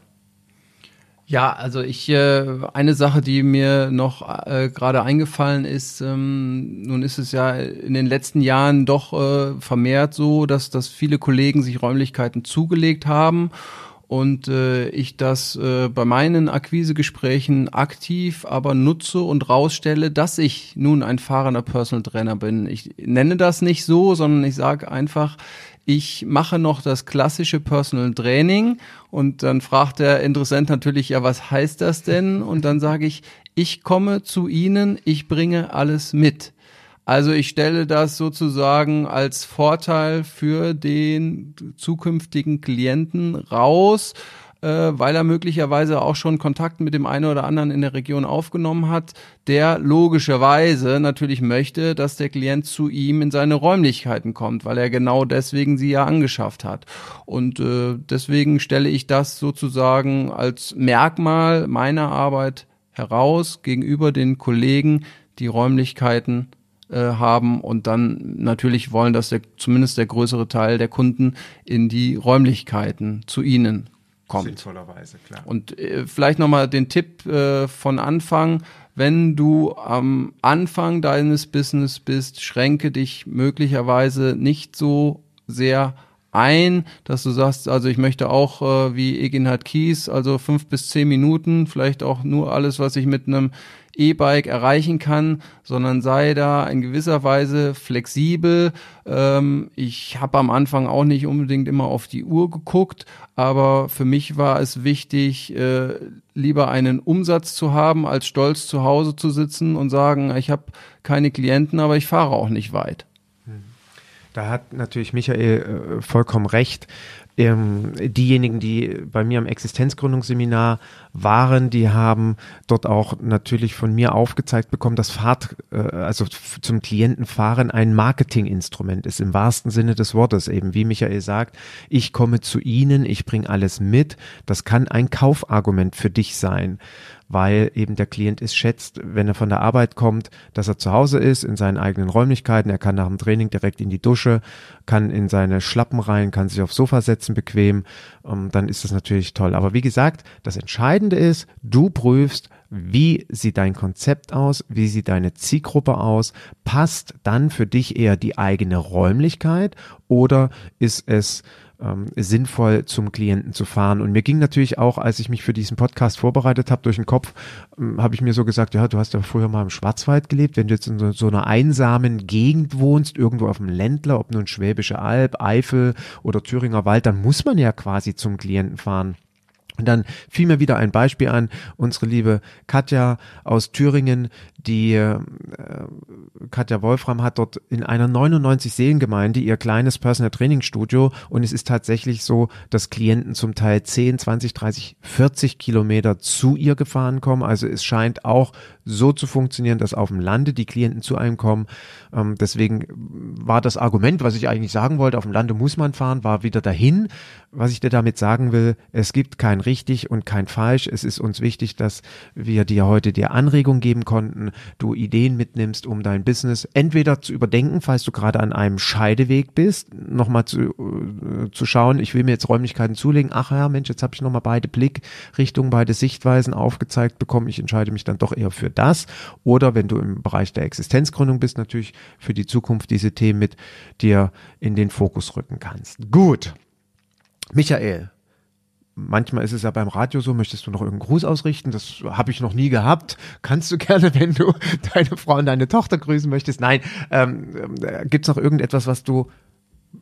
Ja, also ich äh, eine Sache, die mir noch äh, gerade eingefallen ist, ähm, nun ist es ja in den letzten Jahren doch äh, vermehrt so, dass dass viele Kollegen sich Räumlichkeiten zugelegt haben und äh, ich das äh, bei meinen Akquisegesprächen aktiv aber nutze und rausstelle, dass ich nun ein fahrender Personal Trainer bin. Ich nenne das nicht so, sondern ich sage einfach, ich mache noch das klassische Personal Training und dann fragt der Interessent natürlich, ja, was heißt das denn? Und dann sage ich, ich komme zu Ihnen, ich bringe alles mit. Also ich stelle das sozusagen als Vorteil für den zukünftigen Klienten raus weil er möglicherweise auch schon Kontakt mit dem einen oder anderen in der Region aufgenommen hat, der logischerweise natürlich möchte, dass der Klient zu ihm in seine Räumlichkeiten kommt, weil er genau deswegen sie ja angeschafft hat. Und äh, deswegen stelle ich das sozusagen als Merkmal meiner Arbeit heraus gegenüber den Kollegen, die Räumlichkeiten äh, haben und dann natürlich wollen, dass der, zumindest der größere Teil der Kunden in die Räumlichkeiten zu ihnen kommt. Sinnvollerweise, klar. Und äh, vielleicht nochmal den Tipp äh, von Anfang, wenn du am Anfang deines Business bist, schränke dich möglicherweise nicht so sehr ein, dass du sagst, also ich möchte auch äh, wie Eginhard Kies, also fünf bis zehn Minuten, vielleicht auch nur alles, was ich mit einem E-Bike erreichen kann, sondern sei da in gewisser Weise flexibel. Ähm, ich habe am Anfang auch nicht unbedingt immer auf die Uhr geguckt, aber für mich war es wichtig, äh, lieber einen Umsatz zu haben, als stolz zu Hause zu sitzen und sagen, ich habe keine Klienten, aber ich fahre auch nicht weit. Da hat natürlich Michael äh, vollkommen recht. Ähm, diejenigen, die bei mir am Existenzgründungsseminar waren, die haben dort auch natürlich von mir aufgezeigt bekommen, dass Fahrt, äh, also zum Klientenfahren ein Marketinginstrument ist, im wahrsten Sinne des Wortes eben. Wie Michael sagt, ich komme zu Ihnen, ich bringe alles mit. Das kann ein Kaufargument für dich sein weil eben der Klient es schätzt, wenn er von der Arbeit kommt, dass er zu Hause ist, in seinen eigenen Räumlichkeiten. Er kann nach dem Training direkt in die Dusche, kann in seine Schlappen rein, kann sich aufs Sofa setzen, bequem. Ähm, dann ist das natürlich toll. Aber wie gesagt, das Entscheidende ist, du prüfst, wie sieht dein Konzept aus, wie sieht deine Zielgruppe aus, passt dann für dich eher die eigene Räumlichkeit oder ist es ähm, sinnvoll zum Klienten zu fahren. Und mir ging natürlich auch, als ich mich für diesen Podcast vorbereitet habe, durch den Kopf, ähm, habe ich mir so gesagt, ja, du hast ja früher mal im Schwarzwald gelebt, wenn du jetzt in so, so einer einsamen Gegend wohnst, irgendwo auf dem Ländler, ob nun Schwäbische Alb, Eifel oder Thüringer Wald, dann muss man ja quasi zum Klienten fahren. Und dann fiel mir wieder ein Beispiel an, unsere liebe Katja aus Thüringen, die äh, Katja Wolfram hat dort in einer 99 Seelengemeinde ihr kleines Personal Training Studio und es ist tatsächlich so, dass Klienten zum Teil 10, 20, 30, 40 Kilometer zu ihr gefahren kommen. Also es scheint auch so zu funktionieren, dass auf dem Lande die Klienten zu einem kommen. Ähm, deswegen war das Argument, was ich eigentlich sagen wollte, auf dem Lande muss man fahren, war wieder dahin. Was ich dir damit sagen will, es gibt kein richtig und kein falsch. Es ist uns wichtig, dass wir dir heute dir Anregung geben konnten, du Ideen mitnimmst, um dein Business entweder zu überdenken, falls du gerade an einem Scheideweg bist, nochmal zu, äh, zu schauen, ich will mir jetzt Räumlichkeiten zulegen, ach ja, Mensch, jetzt habe ich nochmal beide Blickrichtungen, beide Sichtweisen aufgezeigt bekommen, ich entscheide mich dann doch eher für das. Oder wenn du im Bereich der Existenzgründung bist, natürlich für die Zukunft diese Themen mit dir in den Fokus rücken kannst. Gut. Michael, manchmal ist es ja beim Radio so, möchtest du noch irgendeinen Gruß ausrichten? Das habe ich noch nie gehabt. Kannst du gerne, wenn du deine Frau und deine Tochter grüßen möchtest. Nein, ähm, äh, gibt es noch irgendetwas, was du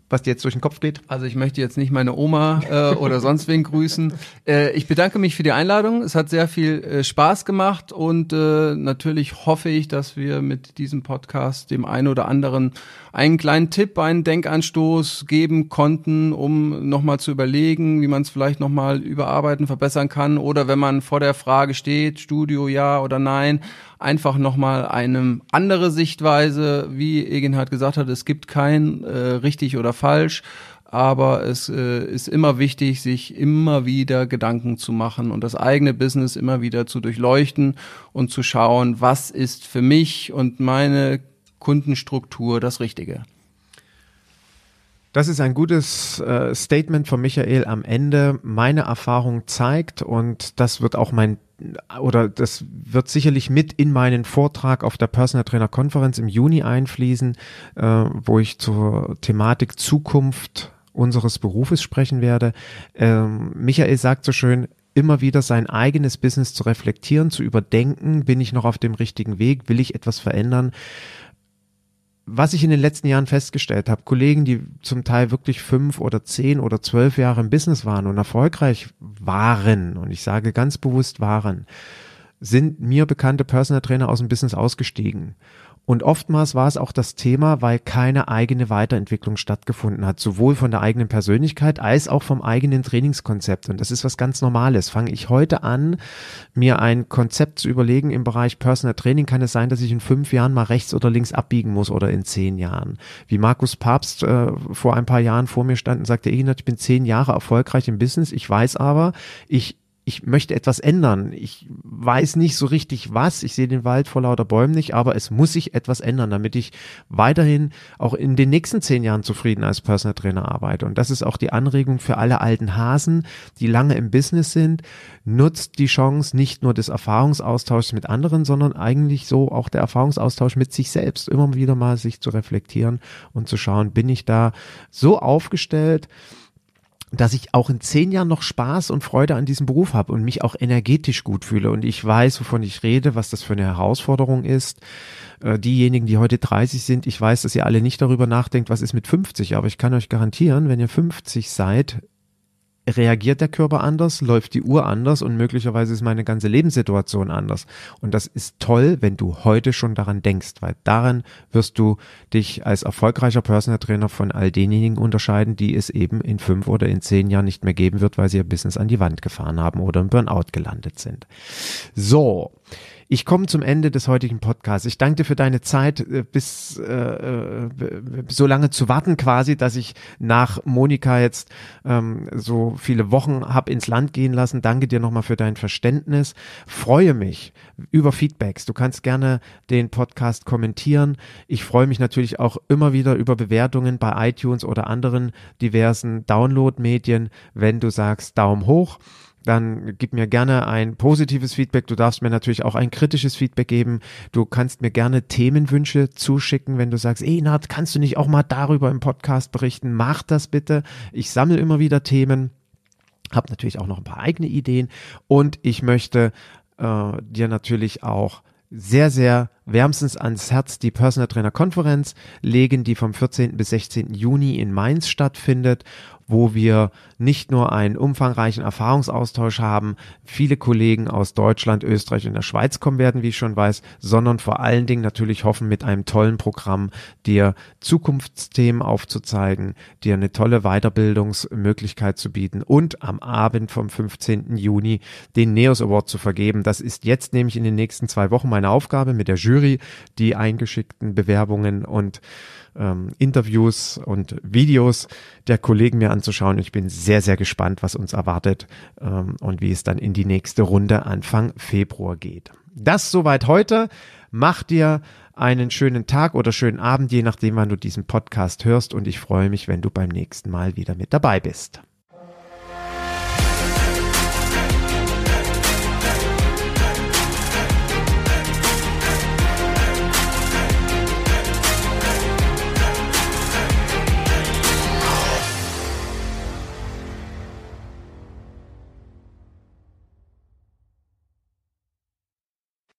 was dir jetzt durch den Kopf geht? Also ich möchte jetzt nicht meine Oma äh, oder sonst wen grüßen. Äh, ich bedanke mich für die Einladung. Es hat sehr viel äh, Spaß gemacht und äh, natürlich hoffe ich, dass wir mit diesem Podcast dem einen oder anderen einen kleinen Tipp, einen Denkanstoß geben konnten, um nochmal zu überlegen, wie man es vielleicht nochmal überarbeiten, verbessern kann. Oder wenn man vor der Frage steht, Studio ja oder nein, einfach nochmal eine andere Sichtweise, wie Egenhard gesagt hat, es gibt kein äh, richtig oder falsch, aber es äh, ist immer wichtig, sich immer wieder Gedanken zu machen und das eigene Business immer wieder zu durchleuchten und zu schauen, was ist für mich und meine Kundenstruktur das Richtige. Das ist ein gutes äh, Statement von Michael am Ende. Meine Erfahrung zeigt und das wird auch mein oder das wird sicherlich mit in meinen Vortrag auf der Personal Trainer Konferenz im Juni einfließen, äh, wo ich zur Thematik Zukunft unseres Berufes sprechen werde. Ähm, Michael sagt so schön, immer wieder sein eigenes Business zu reflektieren, zu überdenken, bin ich noch auf dem richtigen Weg, will ich etwas verändern was ich in den letzten Jahren festgestellt habe, Kollegen, die zum Teil wirklich fünf oder zehn oder zwölf Jahre im Business waren und erfolgreich waren, und ich sage ganz bewusst waren, sind mir bekannte Personal Trainer aus dem Business ausgestiegen. Und oftmals war es auch das Thema, weil keine eigene Weiterentwicklung stattgefunden hat, sowohl von der eigenen Persönlichkeit als auch vom eigenen Trainingskonzept. Und das ist was ganz Normales. Fange ich heute an, mir ein Konzept zu überlegen im Bereich Personal Training, kann es sein, dass ich in fünf Jahren mal rechts oder links abbiegen muss oder in zehn Jahren. Wie Markus Papst äh, vor ein paar Jahren vor mir stand und sagte, ich bin zehn Jahre erfolgreich im Business. Ich weiß aber, ich ich möchte etwas ändern. Ich weiß nicht so richtig was. Ich sehe den Wald vor lauter Bäumen nicht, aber es muss sich etwas ändern, damit ich weiterhin auch in den nächsten zehn Jahren zufrieden als Personal Trainer arbeite. Und das ist auch die Anregung für alle alten Hasen, die lange im Business sind. Nutzt die Chance nicht nur des Erfahrungsaustauschs mit anderen, sondern eigentlich so auch der Erfahrungsaustausch mit sich selbst. Immer wieder mal sich zu reflektieren und zu schauen, bin ich da so aufgestellt, dass ich auch in zehn Jahren noch Spaß und Freude an diesem Beruf habe und mich auch energetisch gut fühle und ich weiß, wovon ich rede, was das für eine Herausforderung ist. Äh, diejenigen, die heute 30 sind, ich weiß, dass ihr alle nicht darüber nachdenkt, was ist mit 50, aber ich kann euch garantieren, wenn ihr 50 seid, reagiert der Körper anders, läuft die Uhr anders und möglicherweise ist meine ganze Lebenssituation anders. Und das ist toll, wenn du heute schon daran denkst, weil daran wirst du dich als erfolgreicher Personal Trainer von all denjenigen unterscheiden, die es eben in fünf oder in zehn Jahren nicht mehr geben wird, weil sie ihr Business an die Wand gefahren haben oder im Burnout gelandet sind. So. Ich komme zum Ende des heutigen Podcasts. Ich danke dir für deine Zeit, äh, bis äh, äh, so lange zu warten quasi, dass ich nach Monika jetzt ähm, so viele Wochen habe ins Land gehen lassen. Danke dir nochmal für dein Verständnis. Freue mich über Feedbacks. Du kannst gerne den Podcast kommentieren. Ich freue mich natürlich auch immer wieder über Bewertungen bei iTunes oder anderen diversen Download-Medien, wenn du sagst Daumen hoch dann gib mir gerne ein positives Feedback. Du darfst mir natürlich auch ein kritisches Feedback geben. Du kannst mir gerne Themenwünsche zuschicken, wenn du sagst, ey Nat, kannst du nicht auch mal darüber im Podcast berichten? Mach das bitte. Ich sammle immer wieder Themen, habe natürlich auch noch ein paar eigene Ideen und ich möchte äh, dir natürlich auch sehr, sehr wärmstens ans Herz die Personal Trainer Konferenz legen, die vom 14. bis 16. Juni in Mainz stattfindet wo wir nicht nur einen umfangreichen Erfahrungsaustausch haben, viele Kollegen aus Deutschland, Österreich und der Schweiz kommen werden, wie ich schon weiß, sondern vor allen Dingen natürlich hoffen, mit einem tollen Programm dir Zukunftsthemen aufzuzeigen, dir eine tolle Weiterbildungsmöglichkeit zu bieten und am Abend vom 15. Juni den NEOS Award zu vergeben. Das ist jetzt nämlich in den nächsten zwei Wochen meine Aufgabe mit der Jury die eingeschickten Bewerbungen und ähm, Interviews und Videos der Kollegen mir anzuschauen. Ich bin sehr, sehr gespannt, was uns erwartet ähm, und wie es dann in die nächste Runde Anfang Februar geht. Das soweit heute. Mach dir einen schönen Tag oder schönen Abend, je nachdem, wann du diesen Podcast hörst. Und ich freue mich, wenn du beim nächsten Mal wieder mit dabei bist.